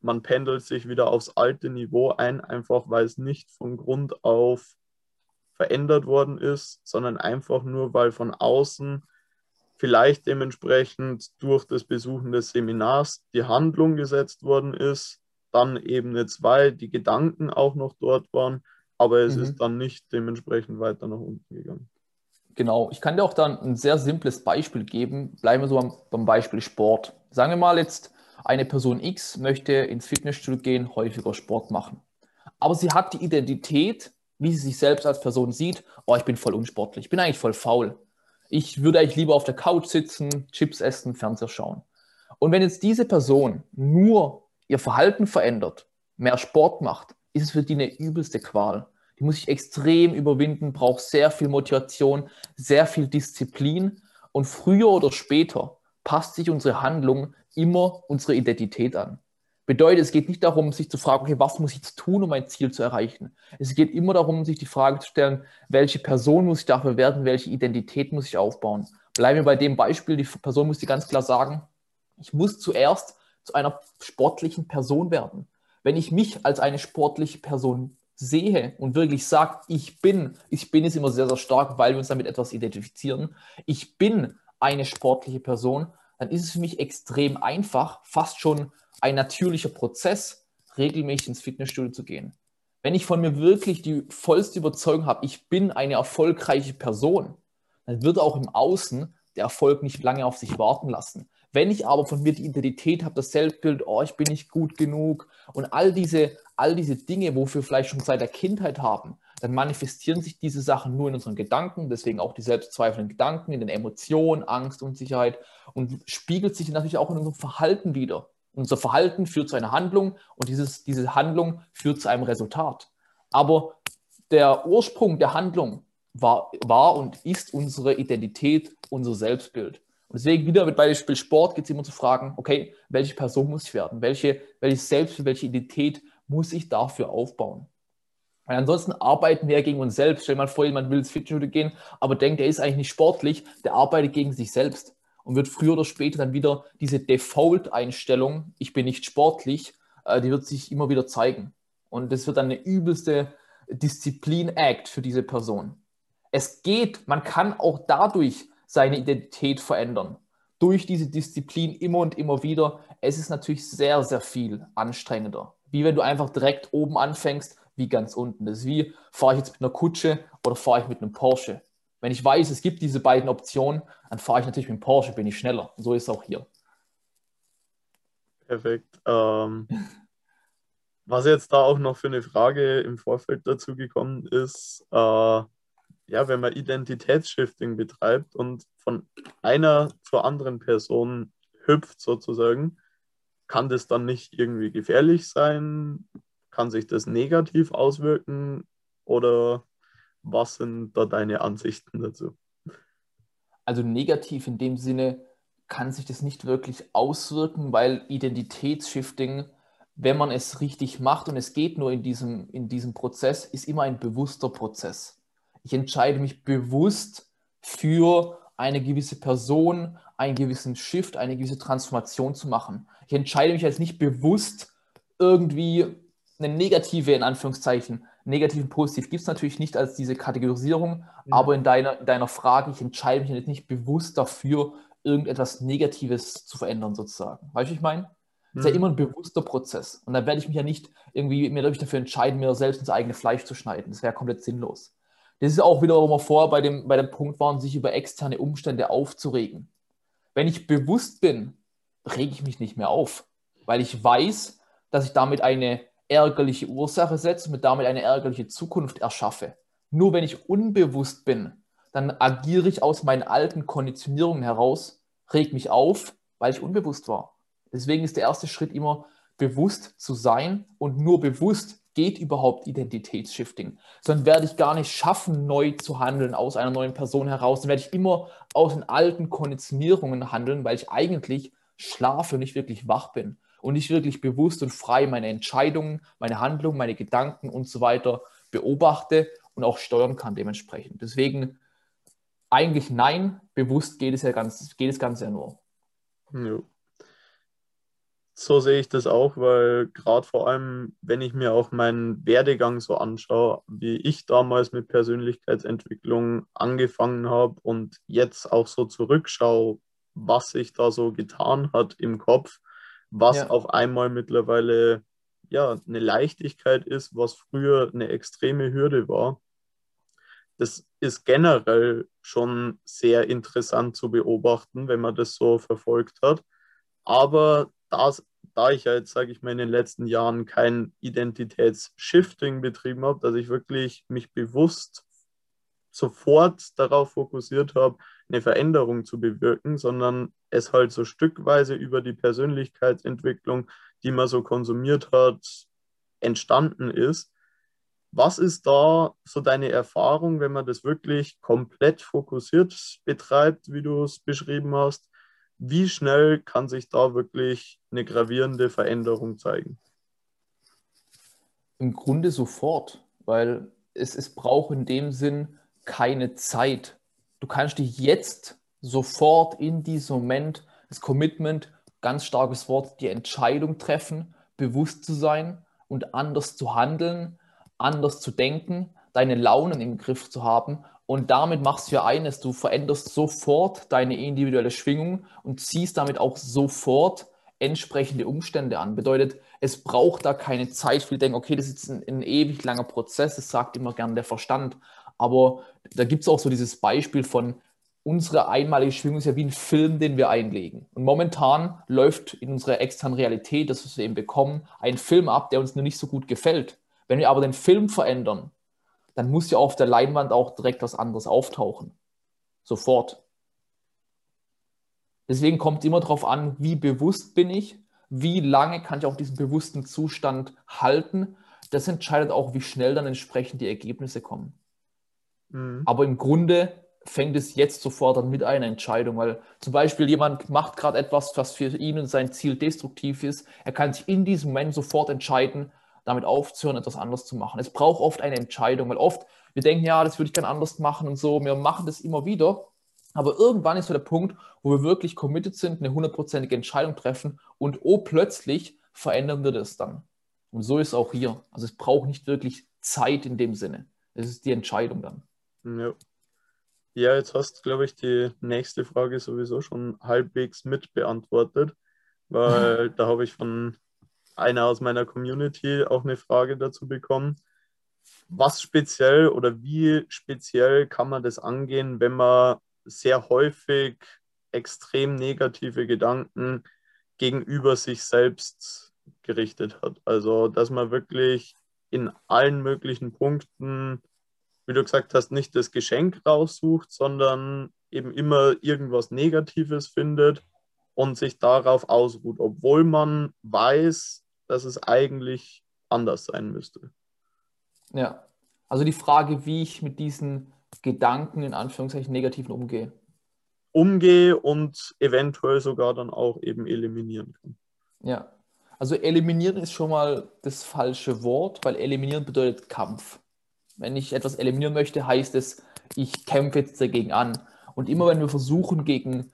A: man pendelt sich wieder aufs alte Niveau ein, einfach weil es nicht von Grund auf verändert worden ist, sondern einfach nur, weil von außen vielleicht dementsprechend durch das Besuchen des Seminars die Handlung gesetzt worden ist, dann Ebene 2 die Gedanken auch noch dort waren, aber es mhm. ist dann nicht dementsprechend weiter nach unten gegangen.
B: Genau, ich kann dir auch dann ein sehr simples Beispiel geben. Bleiben wir so beim, beim Beispiel Sport. Sagen wir mal jetzt, eine Person X möchte ins Fitnessstudio gehen, häufiger Sport machen. Aber sie hat die Identität, wie sie sich selbst als Person sieht, oh, ich bin voll unsportlich, ich bin eigentlich voll faul. Ich würde eigentlich lieber auf der Couch sitzen, Chips essen, Fernseher schauen. Und wenn jetzt diese Person nur ihr Verhalten verändert, mehr Sport macht, ist es für die eine übelste Qual. Die muss sich extrem überwinden, braucht sehr viel Motivation, sehr viel Disziplin und früher oder später passt sich unsere Handlung immer unsere Identität an. Bedeutet, es geht nicht darum, sich zu fragen, okay, was muss ich jetzt tun, um mein Ziel zu erreichen? Es geht immer darum, sich die Frage zu stellen, welche Person muss ich dafür werden, welche Identität muss ich aufbauen? Bleiben wir bei dem Beispiel, die Person muss dir ganz klar sagen, ich muss zuerst zu einer sportlichen Person werden. Wenn ich mich als eine sportliche Person sehe und wirklich sage, ich bin, ich bin ist immer sehr, sehr stark, weil wir uns damit etwas identifizieren, ich bin eine sportliche Person, dann ist es für mich extrem einfach, fast schon ein natürlicher Prozess, regelmäßig ins Fitnessstudio zu gehen. Wenn ich von mir wirklich die vollste Überzeugung habe, ich bin eine erfolgreiche Person, dann wird auch im Außen der Erfolg nicht lange auf sich warten lassen. Wenn ich aber von mir die Identität habe, das Selbstbild, oh, ich bin nicht gut genug und all diese, all diese Dinge, wofür vielleicht schon seit der Kindheit haben, dann manifestieren sich diese Sachen nur in unseren Gedanken, deswegen auch die selbstzweifelnden Gedanken, in den Emotionen, Angst, Unsicherheit und spiegelt sich natürlich auch in unserem Verhalten wieder. Unser Verhalten führt zu einer Handlung und dieses, diese Handlung führt zu einem Resultat. Aber der Ursprung der Handlung war, war und ist unsere Identität, unser Selbstbild. Und deswegen wieder mit Beispiel Sport geht es immer zu fragen, okay, welche Person muss ich werden? Welche, welches Selbstbild, welche Identität muss ich dafür aufbauen? Weil ansonsten arbeiten wir ja gegen uns selbst. Stell dir mal vor, jemand will ins Fitnessstudio gehen, aber denkt, er ist eigentlich nicht sportlich, der arbeitet gegen sich selbst und wird früher oder später dann wieder diese Default-Einstellung, ich bin nicht sportlich, äh, die wird sich immer wieder zeigen. Und das wird dann eine übelste Disziplin-Act für diese Person. Es geht, man kann auch dadurch seine Identität verändern. Durch diese Disziplin immer und immer wieder. Es ist natürlich sehr, sehr viel anstrengender Wie wenn du einfach direkt oben anfängst, wie ganz unten. Das ist wie, fahre ich jetzt mit einer Kutsche oder fahre ich mit einem Porsche? Wenn ich weiß, es gibt diese beiden Optionen, dann fahre ich natürlich mit dem Porsche, bin ich schneller. Und so ist es auch hier.
A: Perfekt. Ähm, was jetzt da auch noch für eine Frage im Vorfeld dazu gekommen ist, äh, ja, wenn man Identitätsshifting betreibt und von einer zur anderen Person hüpft sozusagen, kann das dann nicht irgendwie gefährlich sein? Kann sich das negativ auswirken? Oder was sind da deine Ansichten dazu?
B: Also negativ in dem Sinne kann sich das nicht wirklich auswirken, weil Identitätsshifting, wenn man es richtig macht und es geht nur in diesem, in diesem Prozess, ist immer ein bewusster Prozess. Ich entscheide mich bewusst für eine gewisse Person, einen gewissen Shift, eine gewisse Transformation zu machen. Ich entscheide mich jetzt nicht bewusst irgendwie eine negative, in Anführungszeichen, negativ und positiv gibt es natürlich nicht als diese Kategorisierung, mhm. aber in deiner, in deiner Frage, ich entscheide mich jetzt nicht bewusst dafür, irgendetwas Negatives zu verändern, sozusagen. Weißt du, ich meine? Das ist ja mhm. immer ein bewusster Prozess. Und da werde ich mich ja nicht irgendwie mir dafür entscheiden, mir selbst ins eigene Fleisch zu schneiden. Das wäre komplett sinnlos. Das ist auch wieder, wo wir vorher bei dem, bei dem Punkt waren, sich über externe Umstände aufzuregen. Wenn ich bewusst bin, rege ich mich nicht mehr auf, weil ich weiß, dass ich damit eine ärgerliche Ursache setze und damit eine ärgerliche Zukunft erschaffe. Nur wenn ich unbewusst bin, dann agiere ich aus meinen alten Konditionierungen heraus, reg mich auf, weil ich unbewusst war. Deswegen ist der erste Schritt immer bewusst zu sein und nur bewusst geht überhaupt Identitätsshifting. Sondern werde ich gar nicht schaffen, neu zu handeln aus einer neuen Person heraus. Dann werde ich immer aus den alten Konditionierungen handeln, weil ich eigentlich schlafe und nicht wirklich wach bin und nicht wirklich bewusst und frei meine Entscheidungen, meine Handlungen, meine Gedanken und so weiter beobachte und auch steuern kann dementsprechend. Deswegen eigentlich nein, bewusst geht es ja ganz, geht es ganz ja nur. Ja.
A: So sehe ich das auch, weil gerade vor allem, wenn ich mir auch meinen Werdegang so anschaue, wie ich damals mit Persönlichkeitsentwicklung angefangen habe und jetzt auch so zurückschaue, was sich da so getan hat im Kopf, was ja. auf einmal mittlerweile ja eine Leichtigkeit ist, was früher eine extreme Hürde war. Das ist generell schon sehr interessant zu beobachten, wenn man das so verfolgt hat. Aber das, da ich ja jetzt, sage ich mal, in den letzten Jahren kein Identitätsshifting betrieben habe, dass ich wirklich mich bewusst sofort darauf fokussiert habe, eine Veränderung zu bewirken, sondern es halt so stückweise über die Persönlichkeitsentwicklung, die man so konsumiert hat, entstanden ist. Was ist da so deine Erfahrung, wenn man das wirklich komplett fokussiert betreibt, wie du es beschrieben hast? Wie schnell kann sich da wirklich eine gravierende Veränderung zeigen?
B: Im Grunde sofort, weil es, es braucht in dem Sinn keine Zeit. Du kannst dich jetzt sofort in diesem Moment das Commitment, ganz starkes Wort, die Entscheidung treffen, bewusst zu sein und anders zu handeln, anders zu denken, deine Launen im Griff zu haben. Und damit machst du ja eines, du veränderst sofort deine individuelle Schwingung und ziehst damit auch sofort entsprechende Umstände an. Bedeutet, es braucht da keine Zeit. Viele denken, okay, das ist ein, ein ewig langer Prozess, das sagt immer gern der Verstand. Aber da gibt es auch so dieses Beispiel von, unsere einmalige Schwingung ist ja wie ein Film, den wir einlegen. Und momentan läuft in unserer externen Realität, das was wir eben bekommen, ein Film ab, der uns nur nicht so gut gefällt. Wenn wir aber den Film verändern, dann muss ja auf der Leinwand auch direkt was anderes auftauchen. Sofort. Deswegen kommt immer darauf an, wie bewusst bin ich, wie lange kann ich auch diesen bewussten Zustand halten. Das entscheidet auch, wie schnell dann entsprechend die Ergebnisse kommen. Mhm. Aber im Grunde fängt es jetzt sofort an mit einer Entscheidung, weil zum Beispiel jemand macht gerade etwas, was für ihn und sein Ziel destruktiv ist. Er kann sich in diesem Moment sofort entscheiden, damit aufzuhören, etwas anders zu machen. Es braucht oft eine Entscheidung, weil oft wir denken, ja, das würde ich gerne anders machen und so. Wir machen das immer wieder. Aber irgendwann ist so der Punkt, wo wir wirklich committed sind, eine hundertprozentige Entscheidung treffen und oh, plötzlich verändern wir das dann. Und so ist es auch hier. Also es braucht nicht wirklich Zeit in dem Sinne. Es ist die Entscheidung dann.
A: Ja. Ja, jetzt hast, glaube ich, die nächste Frage sowieso schon halbwegs mit beantwortet, weil da habe ich von einer aus meiner Community auch eine Frage dazu bekommen. Was speziell oder wie speziell kann man das angehen, wenn man sehr häufig extrem negative Gedanken gegenüber sich selbst gerichtet hat? Also, dass man wirklich in allen möglichen Punkten, wie du gesagt hast, nicht das Geschenk raussucht, sondern eben immer irgendwas Negatives findet und sich darauf ausruht, obwohl man weiß, dass es eigentlich anders sein müsste.
B: Ja, also die Frage, wie ich mit diesen Gedanken in Anführungszeichen negativen umgehe.
A: Umgehe und eventuell sogar dann auch eben eliminieren kann.
B: Ja, also eliminieren ist schon mal das falsche Wort, weil eliminieren bedeutet Kampf. Wenn ich etwas eliminieren möchte, heißt es, ich kämpfe jetzt dagegen an. Und immer wenn wir versuchen, gegen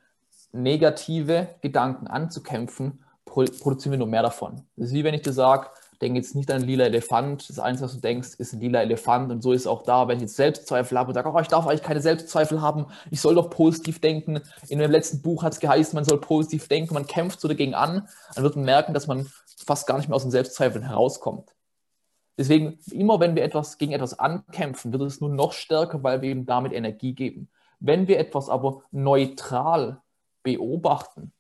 B: negative Gedanken anzukämpfen, produzieren wir nur mehr davon. Das ist wie wenn ich dir sage, denke jetzt nicht an einen lila Elefant. Das Einzige, was du denkst, ist ein lila Elefant. Und so ist es auch da, wenn ich jetzt Selbstzweifel habe und sage, oh, ich darf eigentlich keine Selbstzweifel haben, ich soll doch positiv denken. In dem letzten Buch hat es geheißen, man soll positiv denken, man kämpft so dagegen an, dann wird man merken, dass man fast gar nicht mehr aus den Selbstzweifeln herauskommt. Deswegen, immer wenn wir etwas gegen etwas ankämpfen, wird es nur noch stärker, weil wir eben damit Energie geben. Wenn wir etwas aber neutral beobachten,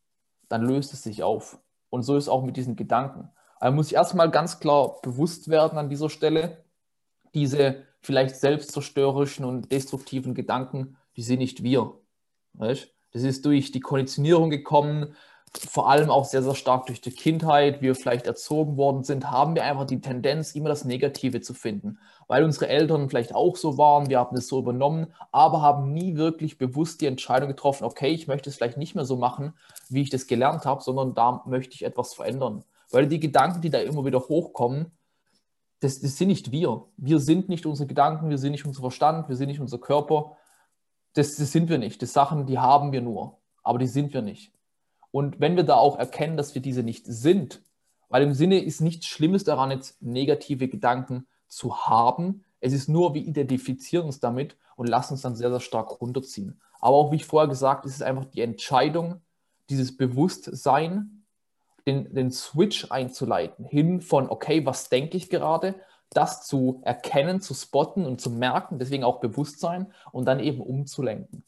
B: dann löst es sich auf. Und so ist auch mit diesen Gedanken. Also muss ich erstmal ganz klar bewusst werden an dieser Stelle, diese vielleicht selbstzerstörerischen und destruktiven Gedanken, die sind nicht wir. Weißt? Das ist durch die Konditionierung gekommen, vor allem auch sehr, sehr stark durch die Kindheit, wie wir vielleicht erzogen worden sind, haben wir einfach die Tendenz, immer das Negative zu finden. Weil unsere Eltern vielleicht auch so waren, wir haben es so übernommen, aber haben nie wirklich bewusst die Entscheidung getroffen, okay, ich möchte es vielleicht nicht mehr so machen, wie ich das gelernt habe, sondern da möchte ich etwas verändern. Weil die Gedanken, die da immer wieder hochkommen, das, das sind nicht wir. Wir sind nicht unsere Gedanken, wir sind nicht unser Verstand, wir sind nicht unser Körper. Das, das sind wir nicht. Das Sachen, die haben wir nur, aber die sind wir nicht. Und wenn wir da auch erkennen, dass wir diese nicht sind, weil im Sinne ist nichts Schlimmes daran, jetzt negative Gedanken zu haben. Es ist nur, wir identifizieren uns damit und lassen uns dann sehr, sehr stark runterziehen. Aber auch wie ich vorher gesagt, ist es einfach die Entscheidung, dieses Bewusstsein, den, den Switch einzuleiten, hin von, okay, was denke ich gerade, das zu erkennen, zu spotten und zu merken, deswegen auch Bewusstsein und dann eben umzulenken.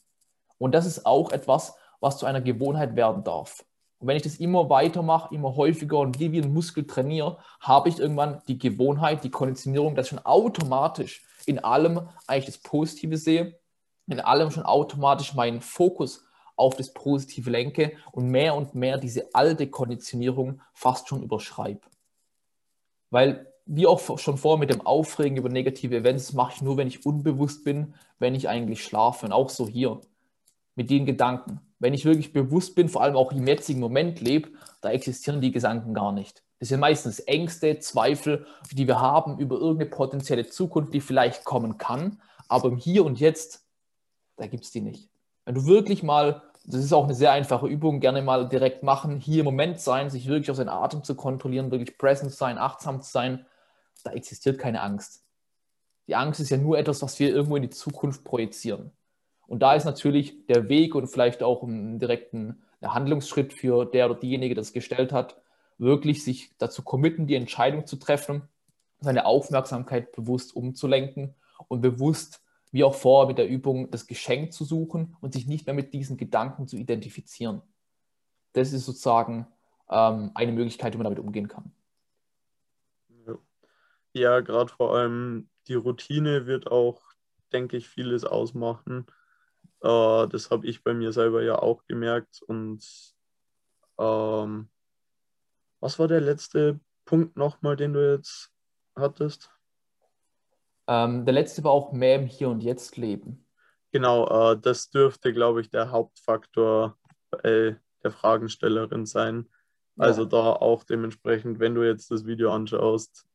B: Und das ist auch etwas, was zu einer Gewohnheit werden darf. Und wenn ich das immer weitermache, immer häufiger und wie, ein Muskel trainiere, habe ich irgendwann die Gewohnheit, die Konditionierung, dass ich schon automatisch in allem eigentlich das Positive sehe, in allem schon automatisch meinen Fokus auf das Positive lenke und mehr und mehr diese alte Konditionierung fast schon überschreibe. Weil, wie auch schon vorher mit dem Aufregen über negative Events, mache ich nur, wenn ich unbewusst bin, wenn ich eigentlich schlafe. Und auch so hier mit den Gedanken wenn ich wirklich bewusst bin, vor allem auch im jetzigen Moment lebe, da existieren die Gedanken gar nicht. Das sind meistens Ängste, Zweifel, die wir haben über irgendeine potenzielle Zukunft, die vielleicht kommen kann. Aber im Hier und Jetzt, da gibt es die nicht. Wenn du wirklich mal, das ist auch eine sehr einfache Übung, gerne mal direkt machen, hier im Moment sein, sich wirklich auf seinen Atem zu kontrollieren, wirklich present sein, achtsam zu sein, da existiert keine Angst. Die Angst ist ja nur etwas, was wir irgendwo in die Zukunft projizieren. Und da ist natürlich der Weg und vielleicht auch ein direkten Handlungsschritt für der oder diejenige, das gestellt hat, wirklich sich dazu committen, die Entscheidung zu treffen, seine Aufmerksamkeit bewusst umzulenken und bewusst, wie auch vorher mit der Übung, das Geschenk zu suchen und sich nicht mehr mit diesen Gedanken zu identifizieren. Das ist sozusagen ähm, eine Möglichkeit, wie man damit umgehen kann.
A: Ja, gerade vor allem die Routine wird auch, denke ich, vieles ausmachen. Äh, das habe ich bei mir selber ja auch gemerkt. Und ähm, was war der letzte Punkt nochmal, den du jetzt hattest?
B: Ähm, der letzte war auch mehr im Hier und Jetzt leben.
A: Genau, äh, das dürfte, glaube ich, der Hauptfaktor bei der Fragenstellerin sein. Also ja. da auch dementsprechend, wenn du jetzt das Video anschaust,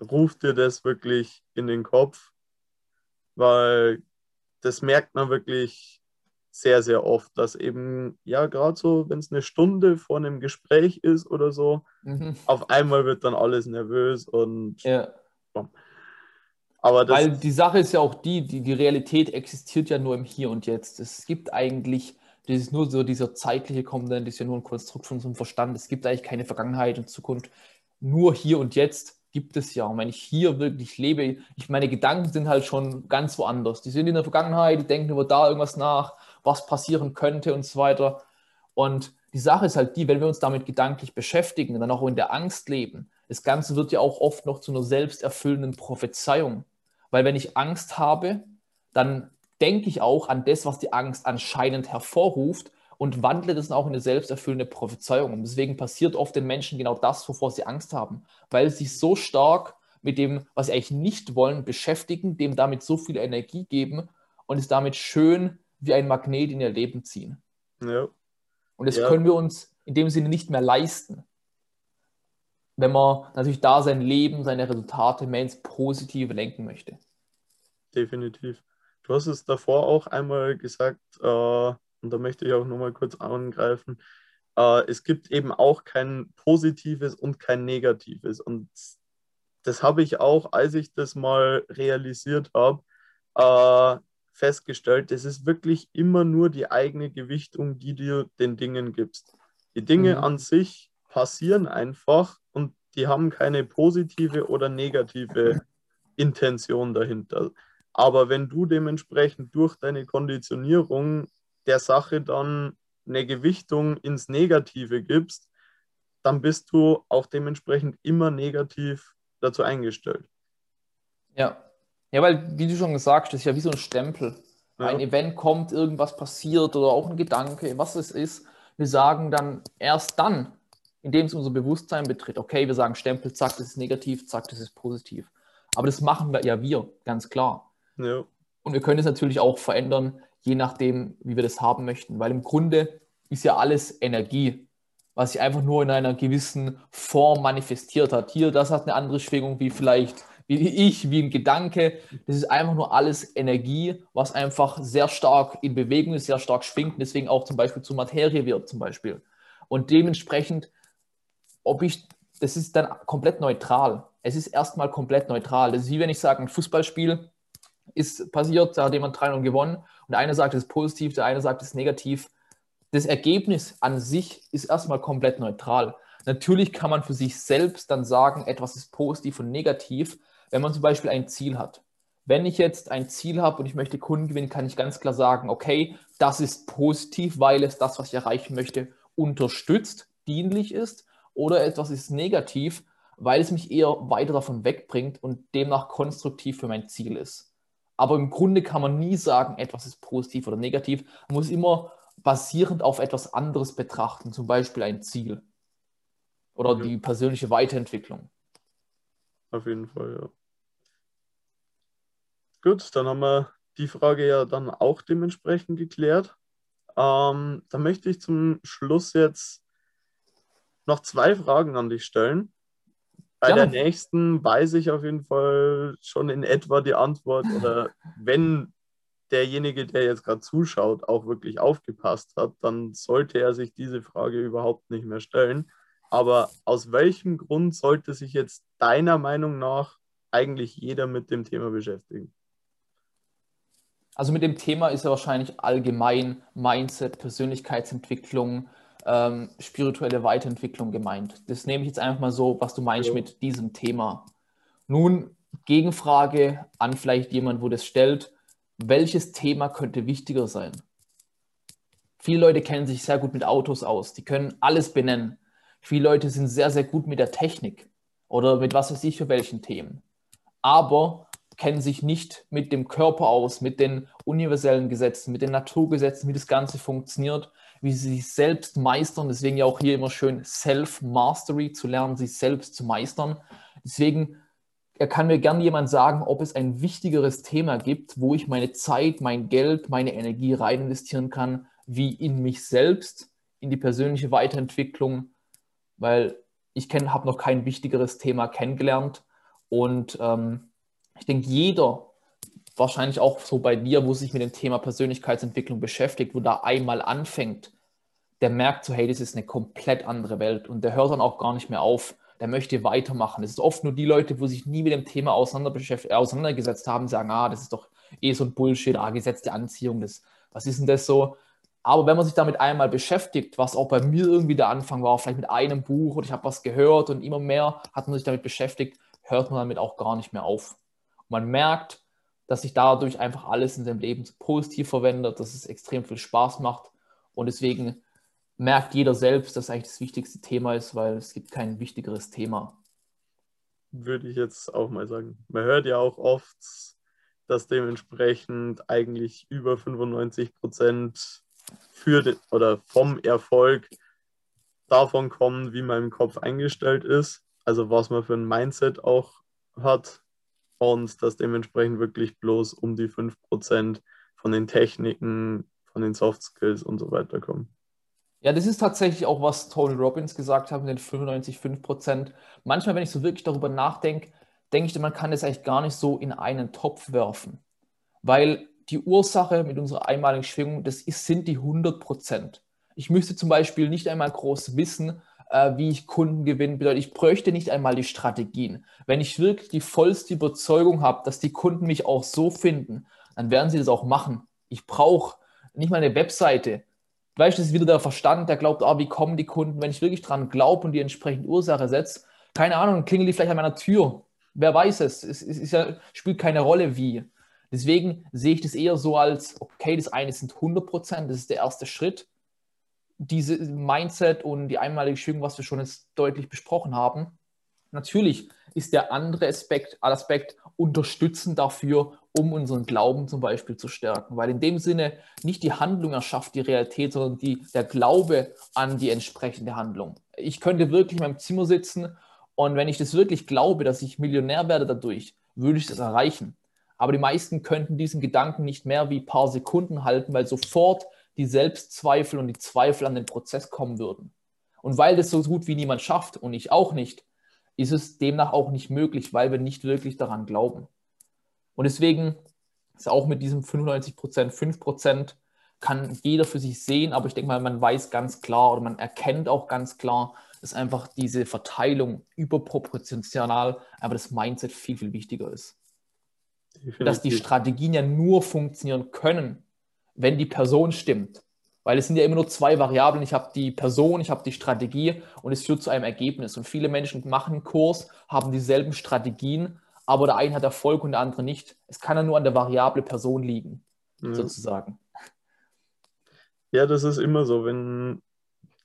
A: ruft dir das wirklich in den Kopf, weil das merkt man wirklich sehr, sehr oft, dass eben, ja, gerade so, wenn es eine Stunde vor einem Gespräch ist oder so, mhm. auf einmal wird dann alles nervös und.
B: Ja. Aber Weil die Sache ist ja auch die, die, die Realität existiert ja nur im Hier und Jetzt. Es gibt eigentlich, das ist nur so dieser zeitliche Komponent, ist ja nur ein Konstrukt von unserem Verstand. Es gibt eigentlich keine Vergangenheit und Zukunft. nur hier und jetzt gibt es ja. Und wenn ich hier wirklich lebe, ich meine Gedanken sind halt schon ganz woanders. Die sind in der Vergangenheit, die denken über da irgendwas nach, was passieren könnte und so weiter. Und die Sache ist halt die, wenn wir uns damit gedanklich beschäftigen und dann auch in der Angst leben, das Ganze wird ja auch oft noch zu einer selbsterfüllenden Prophezeiung. Weil wenn ich Angst habe, dann denke ich auch an das, was die Angst anscheinend hervorruft und wandle das auch in eine selbsterfüllende Prophezeiung. Und deswegen passiert oft den Menschen genau das, wovor sie Angst haben, weil sie sich so stark mit dem, was sie eigentlich nicht wollen, beschäftigen, dem damit so viel Energie geben und es damit schön wie ein Magnet in ihr Leben ziehen. Ja. Und das ja. können wir uns in dem Sinne nicht mehr leisten, wenn man natürlich da sein Leben, seine Resultate mehr ins Positive lenken möchte.
A: Definitiv. Du hast es davor auch einmal gesagt, äh, und da möchte ich auch nochmal kurz angreifen, äh, es gibt eben auch kein Positives und kein Negatives. Und das habe ich auch, als ich das mal realisiert habe, äh, festgestellt, es ist wirklich immer nur die eigene Gewichtung, die du den Dingen gibst. Die Dinge mhm. an sich passieren einfach und die haben keine positive oder negative Intention dahinter. Aber wenn du dementsprechend durch deine Konditionierung der Sache dann eine Gewichtung ins Negative gibst, dann bist du auch dementsprechend immer negativ dazu eingestellt.
B: Ja. Ja, weil, wie du schon gesagt hast, ist ja wie so ein Stempel. Ja. Ein Event kommt, irgendwas passiert oder auch ein Gedanke, was es ist. Wir sagen dann erst dann, indem es unser Bewusstsein betritt, okay, wir sagen Stempel, zack, das ist negativ, zack, das ist positiv. Aber das machen wir ja wir, ganz klar. Ja. Und wir können es natürlich auch verändern, je nachdem, wie wir das haben möchten. Weil im Grunde ist ja alles Energie, was sich einfach nur in einer gewissen Form manifestiert hat. Hier, das hat eine andere Schwingung wie vielleicht wie ich, wie ein Gedanke. Das ist einfach nur alles Energie, was einfach sehr stark in Bewegung ist, sehr stark schwingt deswegen auch zum Beispiel zur Materie wird, zum Beispiel. Und dementsprechend, ob ich, das ist dann komplett neutral. Es ist erstmal komplett neutral. Das ist wie wenn ich sage, ein Fußballspiel ist passiert, da hat jemand 3 gewonnen und der eine sagt, es ist positiv, der eine sagt, es ist negativ. Das Ergebnis an sich ist erstmal komplett neutral. Natürlich kann man für sich selbst dann sagen, etwas ist positiv und negativ, wenn man zum Beispiel ein Ziel hat. Wenn ich jetzt ein Ziel habe und ich möchte Kunden gewinnen, kann ich ganz klar sagen, okay, das ist positiv, weil es das, was ich erreichen möchte, unterstützt, dienlich ist. Oder etwas ist negativ, weil es mich eher weiter davon wegbringt und demnach konstruktiv für mein Ziel ist. Aber im Grunde kann man nie sagen, etwas ist positiv oder negativ. Man muss immer basierend auf etwas anderes betrachten, zum Beispiel ein Ziel oder ja. die persönliche Weiterentwicklung.
A: Auf jeden Fall, ja. Gut, dann haben wir die Frage ja dann auch dementsprechend geklärt. Ähm, dann möchte ich zum Schluss jetzt noch zwei Fragen an dich stellen. Bei ja. der nächsten weiß ich auf jeden Fall schon in etwa die Antwort oder wenn derjenige, der jetzt gerade zuschaut, auch wirklich aufgepasst hat, dann sollte er sich diese Frage überhaupt nicht mehr stellen. Aber aus welchem Grund sollte sich jetzt deiner Meinung nach eigentlich jeder mit dem Thema beschäftigen?
B: Also mit dem Thema ist ja wahrscheinlich allgemein Mindset, Persönlichkeitsentwicklung, ähm, spirituelle Weiterentwicklung gemeint. Das nehme ich jetzt einfach mal so, was du meinst ja. mit diesem Thema. Nun, Gegenfrage an vielleicht jemand, wo das stellt, welches Thema könnte wichtiger sein? Viele Leute kennen sich sehr gut mit Autos aus, die können alles benennen. Viele Leute sind sehr, sehr gut mit der Technik oder mit was weiß ich für welchen Themen. Aber kennen sich nicht mit dem Körper aus, mit den universellen Gesetzen, mit den Naturgesetzen, wie das Ganze funktioniert, wie sie sich selbst meistern. Deswegen ja auch hier immer schön Self-Mastery zu lernen, sich selbst zu meistern. Deswegen kann mir gern jemand sagen, ob es ein wichtigeres Thema gibt, wo ich meine Zeit, mein Geld, meine Energie rein investieren kann, wie in mich selbst, in die persönliche Weiterentwicklung, weil ich habe noch kein wichtigeres Thema kennengelernt und ähm, ich denke, jeder, wahrscheinlich auch so bei dir, wo sich mit dem Thema Persönlichkeitsentwicklung beschäftigt, wo da einmal anfängt, der merkt so, hey, das ist eine komplett andere Welt und der hört dann auch gar nicht mehr auf. Der möchte weitermachen. Es ist oft nur die Leute, wo sich nie mit dem Thema auseinandergesetzt haben, sagen, ah, das ist doch eh so ein Bullshit, ah, gesetzte Anziehung, das, was ist denn das so? Aber wenn man sich damit einmal beschäftigt, was auch bei mir irgendwie der Anfang war, vielleicht mit einem Buch oder ich habe was gehört und immer mehr hat man sich damit beschäftigt, hört man damit auch gar nicht mehr auf. Und man merkt, dass sich dadurch einfach alles in seinem Leben positiv verwendet, dass es extrem viel Spaß macht und deswegen merkt jeder selbst, dass eigentlich das wichtigste Thema ist, weil es gibt kein wichtigeres Thema.
A: Würde ich jetzt auch mal sagen. Man hört ja auch oft, dass dementsprechend eigentlich über 95 Prozent für den, oder vom Erfolg davon kommen, wie man im Kopf eingestellt ist, also was man für ein Mindset auch hat und dass dementsprechend wirklich bloß um die 5% von den Techniken, von den Soft Skills und so weiter kommen.
B: Ja, das ist tatsächlich auch, was Tony Robbins gesagt hat mit den 95, 5%. Manchmal, wenn ich so wirklich darüber nachdenke, denke ich, man kann das eigentlich gar nicht so in einen Topf werfen. Weil die Ursache mit unserer einmaligen Schwingung, das ist, sind die 100%. Ich müsste zum Beispiel nicht einmal groß wissen, äh, wie ich Kunden gewinne. Bedeutet, ich bräuchte nicht einmal die Strategien. Wenn ich wirklich die vollste Überzeugung habe, dass die Kunden mich auch so finden, dann werden sie das auch machen. Ich brauche nicht mal eine Webseite. Das ist wieder der Verstand, der glaubt, ah, wie kommen die Kunden, wenn ich wirklich dran glaube und die entsprechende Ursache setze. Keine Ahnung, klingelt die vielleicht an meiner Tür. Wer weiß es? Es, es, es spielt keine Rolle, wie. Deswegen sehe ich das eher so als, okay, das eine sind 100 Prozent, das ist der erste Schritt diese Mindset und die einmalige Schwingung, was wir schon jetzt deutlich besprochen haben. Natürlich ist der andere Aspekt, Aspekt unterstützend dafür, um unseren Glauben zum Beispiel zu stärken. Weil in dem Sinne nicht die Handlung erschafft die Realität, sondern die, der Glaube an die entsprechende Handlung. Ich könnte wirklich in meinem Zimmer sitzen und wenn ich das wirklich glaube, dass ich Millionär werde dadurch, würde ich das erreichen. Aber die meisten könnten diesen Gedanken nicht mehr wie ein paar Sekunden halten, weil sofort die Selbstzweifel und die Zweifel an den Prozess kommen würden. Und weil das so gut wie niemand schafft und ich auch nicht, ist es demnach auch nicht möglich, weil wir nicht wirklich daran glauben. Und deswegen ist auch mit diesem 95 Prozent, 5 Prozent kann jeder für sich sehen, aber ich denke mal, man weiß ganz klar oder man erkennt auch ganz klar, dass einfach diese Verteilung überproportional, aber das Mindset viel, viel wichtiger ist. Definitiv. Dass die Strategien ja nur funktionieren können, wenn die Person stimmt. Weil es sind ja immer nur zwei Variablen. Ich habe die Person, ich habe die Strategie und es führt zu einem Ergebnis. Und viele Menschen machen einen Kurs, haben dieselben Strategien, aber der eine hat Erfolg und der andere nicht. Es kann ja nur an der Variable Person liegen, ja. sozusagen.
A: Ja, das ist immer so. Wenn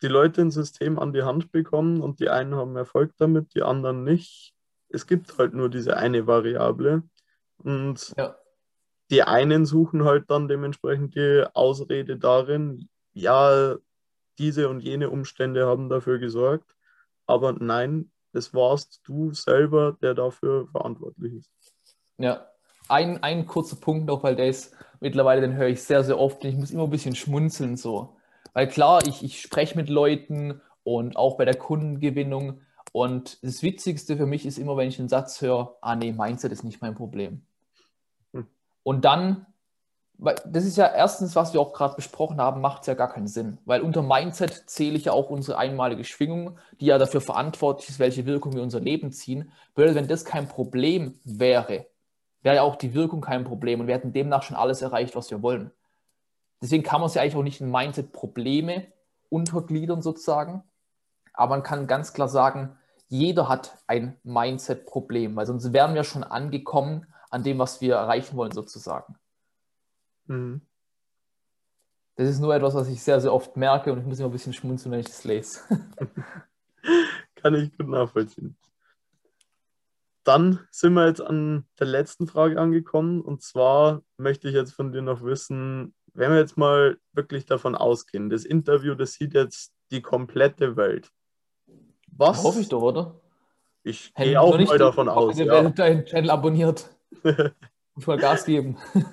A: die Leute ein System an die Hand bekommen und die einen haben Erfolg damit, die anderen nicht. Es gibt halt nur diese eine Variable. Und ja die einen suchen halt dann dementsprechend die Ausrede darin, ja, diese und jene Umstände haben dafür gesorgt, aber nein, es warst du selber, der dafür verantwortlich ist.
B: Ja, ein, ein kurzer Punkt noch, weil der ist mittlerweile, den höre ich sehr, sehr oft ich muss immer ein bisschen schmunzeln so. Weil klar, ich, ich spreche mit Leuten und auch bei der Kundengewinnung und das Witzigste für mich ist immer, wenn ich den Satz höre, ah nee, Mindset ist nicht mein Problem. Und dann, das ist ja erstens, was wir auch gerade besprochen haben, macht es ja gar keinen Sinn. Weil unter Mindset zähle ich ja auch unsere einmalige Schwingung, die ja dafür verantwortlich ist, welche Wirkung wir unser Leben ziehen. Weil wenn das kein Problem wäre, wäre ja auch die Wirkung kein Problem und wir hätten demnach schon alles erreicht, was wir wollen. Deswegen kann man es ja eigentlich auch nicht in Mindset-Probleme untergliedern sozusagen. Aber man kann ganz klar sagen, jeder hat ein Mindset-Problem, weil sonst wären wir schon angekommen an dem, was wir erreichen wollen, sozusagen. Mhm. Das ist nur etwas, was ich sehr, sehr oft merke und ich muss immer ein bisschen schmunzeln, wenn ich das lese.
A: Kann ich gut nachvollziehen. Dann sind wir jetzt an der letzten Frage angekommen und zwar möchte ich jetzt von dir noch wissen, wenn wir jetzt mal wirklich davon ausgehen, das Interview, das sieht jetzt die komplette Welt.
B: Was? Hoffe ich doch, oder?
A: Ich gehe auch mal davon aus.
B: Ihr ja. deinen Channel abonniert. Muss mal Gas geben.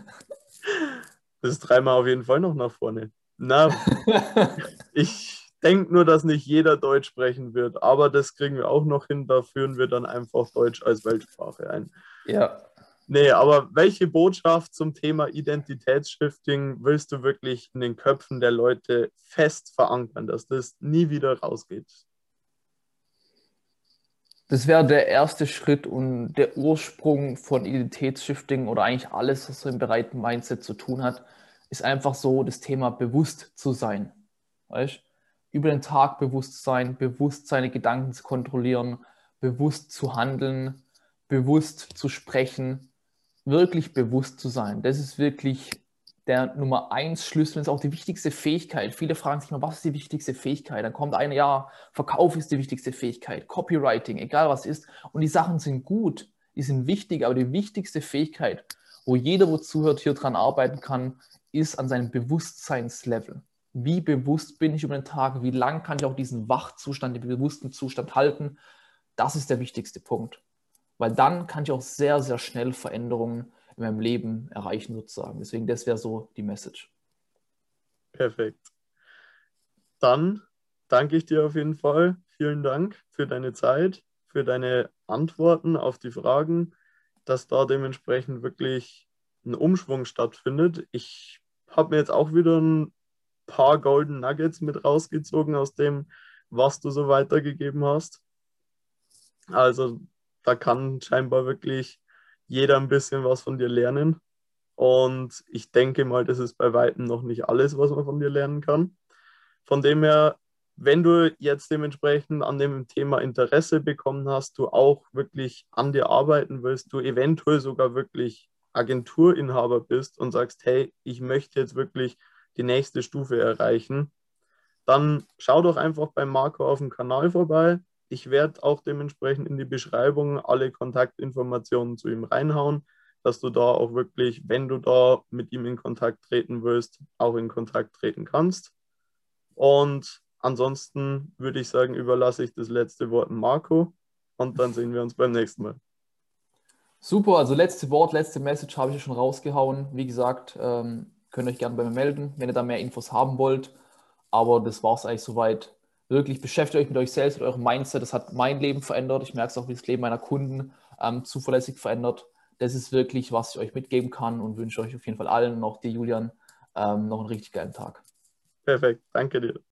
A: Das ist dreimal auf jeden Fall noch nach vorne. Na, ich denke nur, dass nicht jeder Deutsch sprechen wird, aber das kriegen wir auch noch hin. Da führen wir dann einfach Deutsch als Weltsprache ein.
B: Ja.
A: Nee, aber welche Botschaft zum Thema Identitätsshifting willst du wirklich in den Köpfen der Leute fest verankern, dass das nie wieder rausgeht?
B: Das wäre der erste Schritt und der Ursprung von Identitätsshifting oder eigentlich alles, was so im Bereich Mindset zu tun hat, ist einfach so das Thema bewusst zu sein. Weißt? Über den Tag bewusst sein, bewusst seine Gedanken zu kontrollieren, bewusst zu handeln, bewusst zu sprechen, wirklich bewusst zu sein. Das ist wirklich der Nummer eins Schlüssel, ist auch die wichtigste Fähigkeit. Viele fragen sich mal, was ist die wichtigste Fähigkeit? Dann kommt eine, ja, Verkauf ist die wichtigste Fähigkeit, Copywriting, egal was ist. Und die Sachen sind gut, die sind wichtig, aber die wichtigste Fähigkeit, wo jeder, wo zuhört, hier dran arbeiten kann, ist an seinem Bewusstseinslevel. Wie bewusst bin ich über den Tag? Wie lang kann ich auch diesen Wachzustand, den bewussten Zustand halten? Das ist der wichtigste Punkt. Weil dann kann ich auch sehr, sehr schnell Veränderungen in meinem Leben erreichen, sozusagen. Deswegen, das wäre so die Message.
A: Perfekt. Dann danke ich dir auf jeden Fall. Vielen Dank für deine Zeit, für deine Antworten auf die Fragen, dass da dementsprechend wirklich ein Umschwung stattfindet. Ich habe mir jetzt auch wieder ein paar Golden Nuggets mit rausgezogen aus dem, was du so weitergegeben hast. Also da kann scheinbar wirklich jeder ein bisschen was von dir lernen. Und ich denke mal, das ist bei weitem noch nicht alles, was man von dir lernen kann. Von dem her, wenn du jetzt dementsprechend an dem Thema Interesse bekommen hast, du auch wirklich an dir arbeiten willst, du eventuell sogar wirklich Agenturinhaber bist und sagst, hey, ich möchte jetzt wirklich die nächste Stufe erreichen, dann schau doch einfach bei Marco auf dem Kanal vorbei. Ich werde auch dementsprechend in die Beschreibung alle Kontaktinformationen zu ihm reinhauen, dass du da auch wirklich, wenn du da mit ihm in Kontakt treten willst, auch in Kontakt treten kannst. Und ansonsten würde ich sagen, überlasse ich das letzte Wort Marco und dann sehen wir uns beim nächsten Mal.
B: Super, also letzte Wort, letzte Message habe ich schon rausgehauen. Wie gesagt, ähm, könnt ihr euch gerne bei mir melden, wenn ihr da mehr Infos haben wollt. Aber das war es eigentlich soweit wirklich beschäftigt euch mit euch selbst, mit eurem Mindset. Das hat mein Leben verändert. Ich merke es auch, wie das Leben meiner Kunden ähm, zuverlässig verändert. Das ist wirklich, was ich euch mitgeben kann und wünsche euch auf jeden Fall allen und auch dir, Julian, ähm, noch einen richtig geilen Tag.
A: Perfekt, danke dir.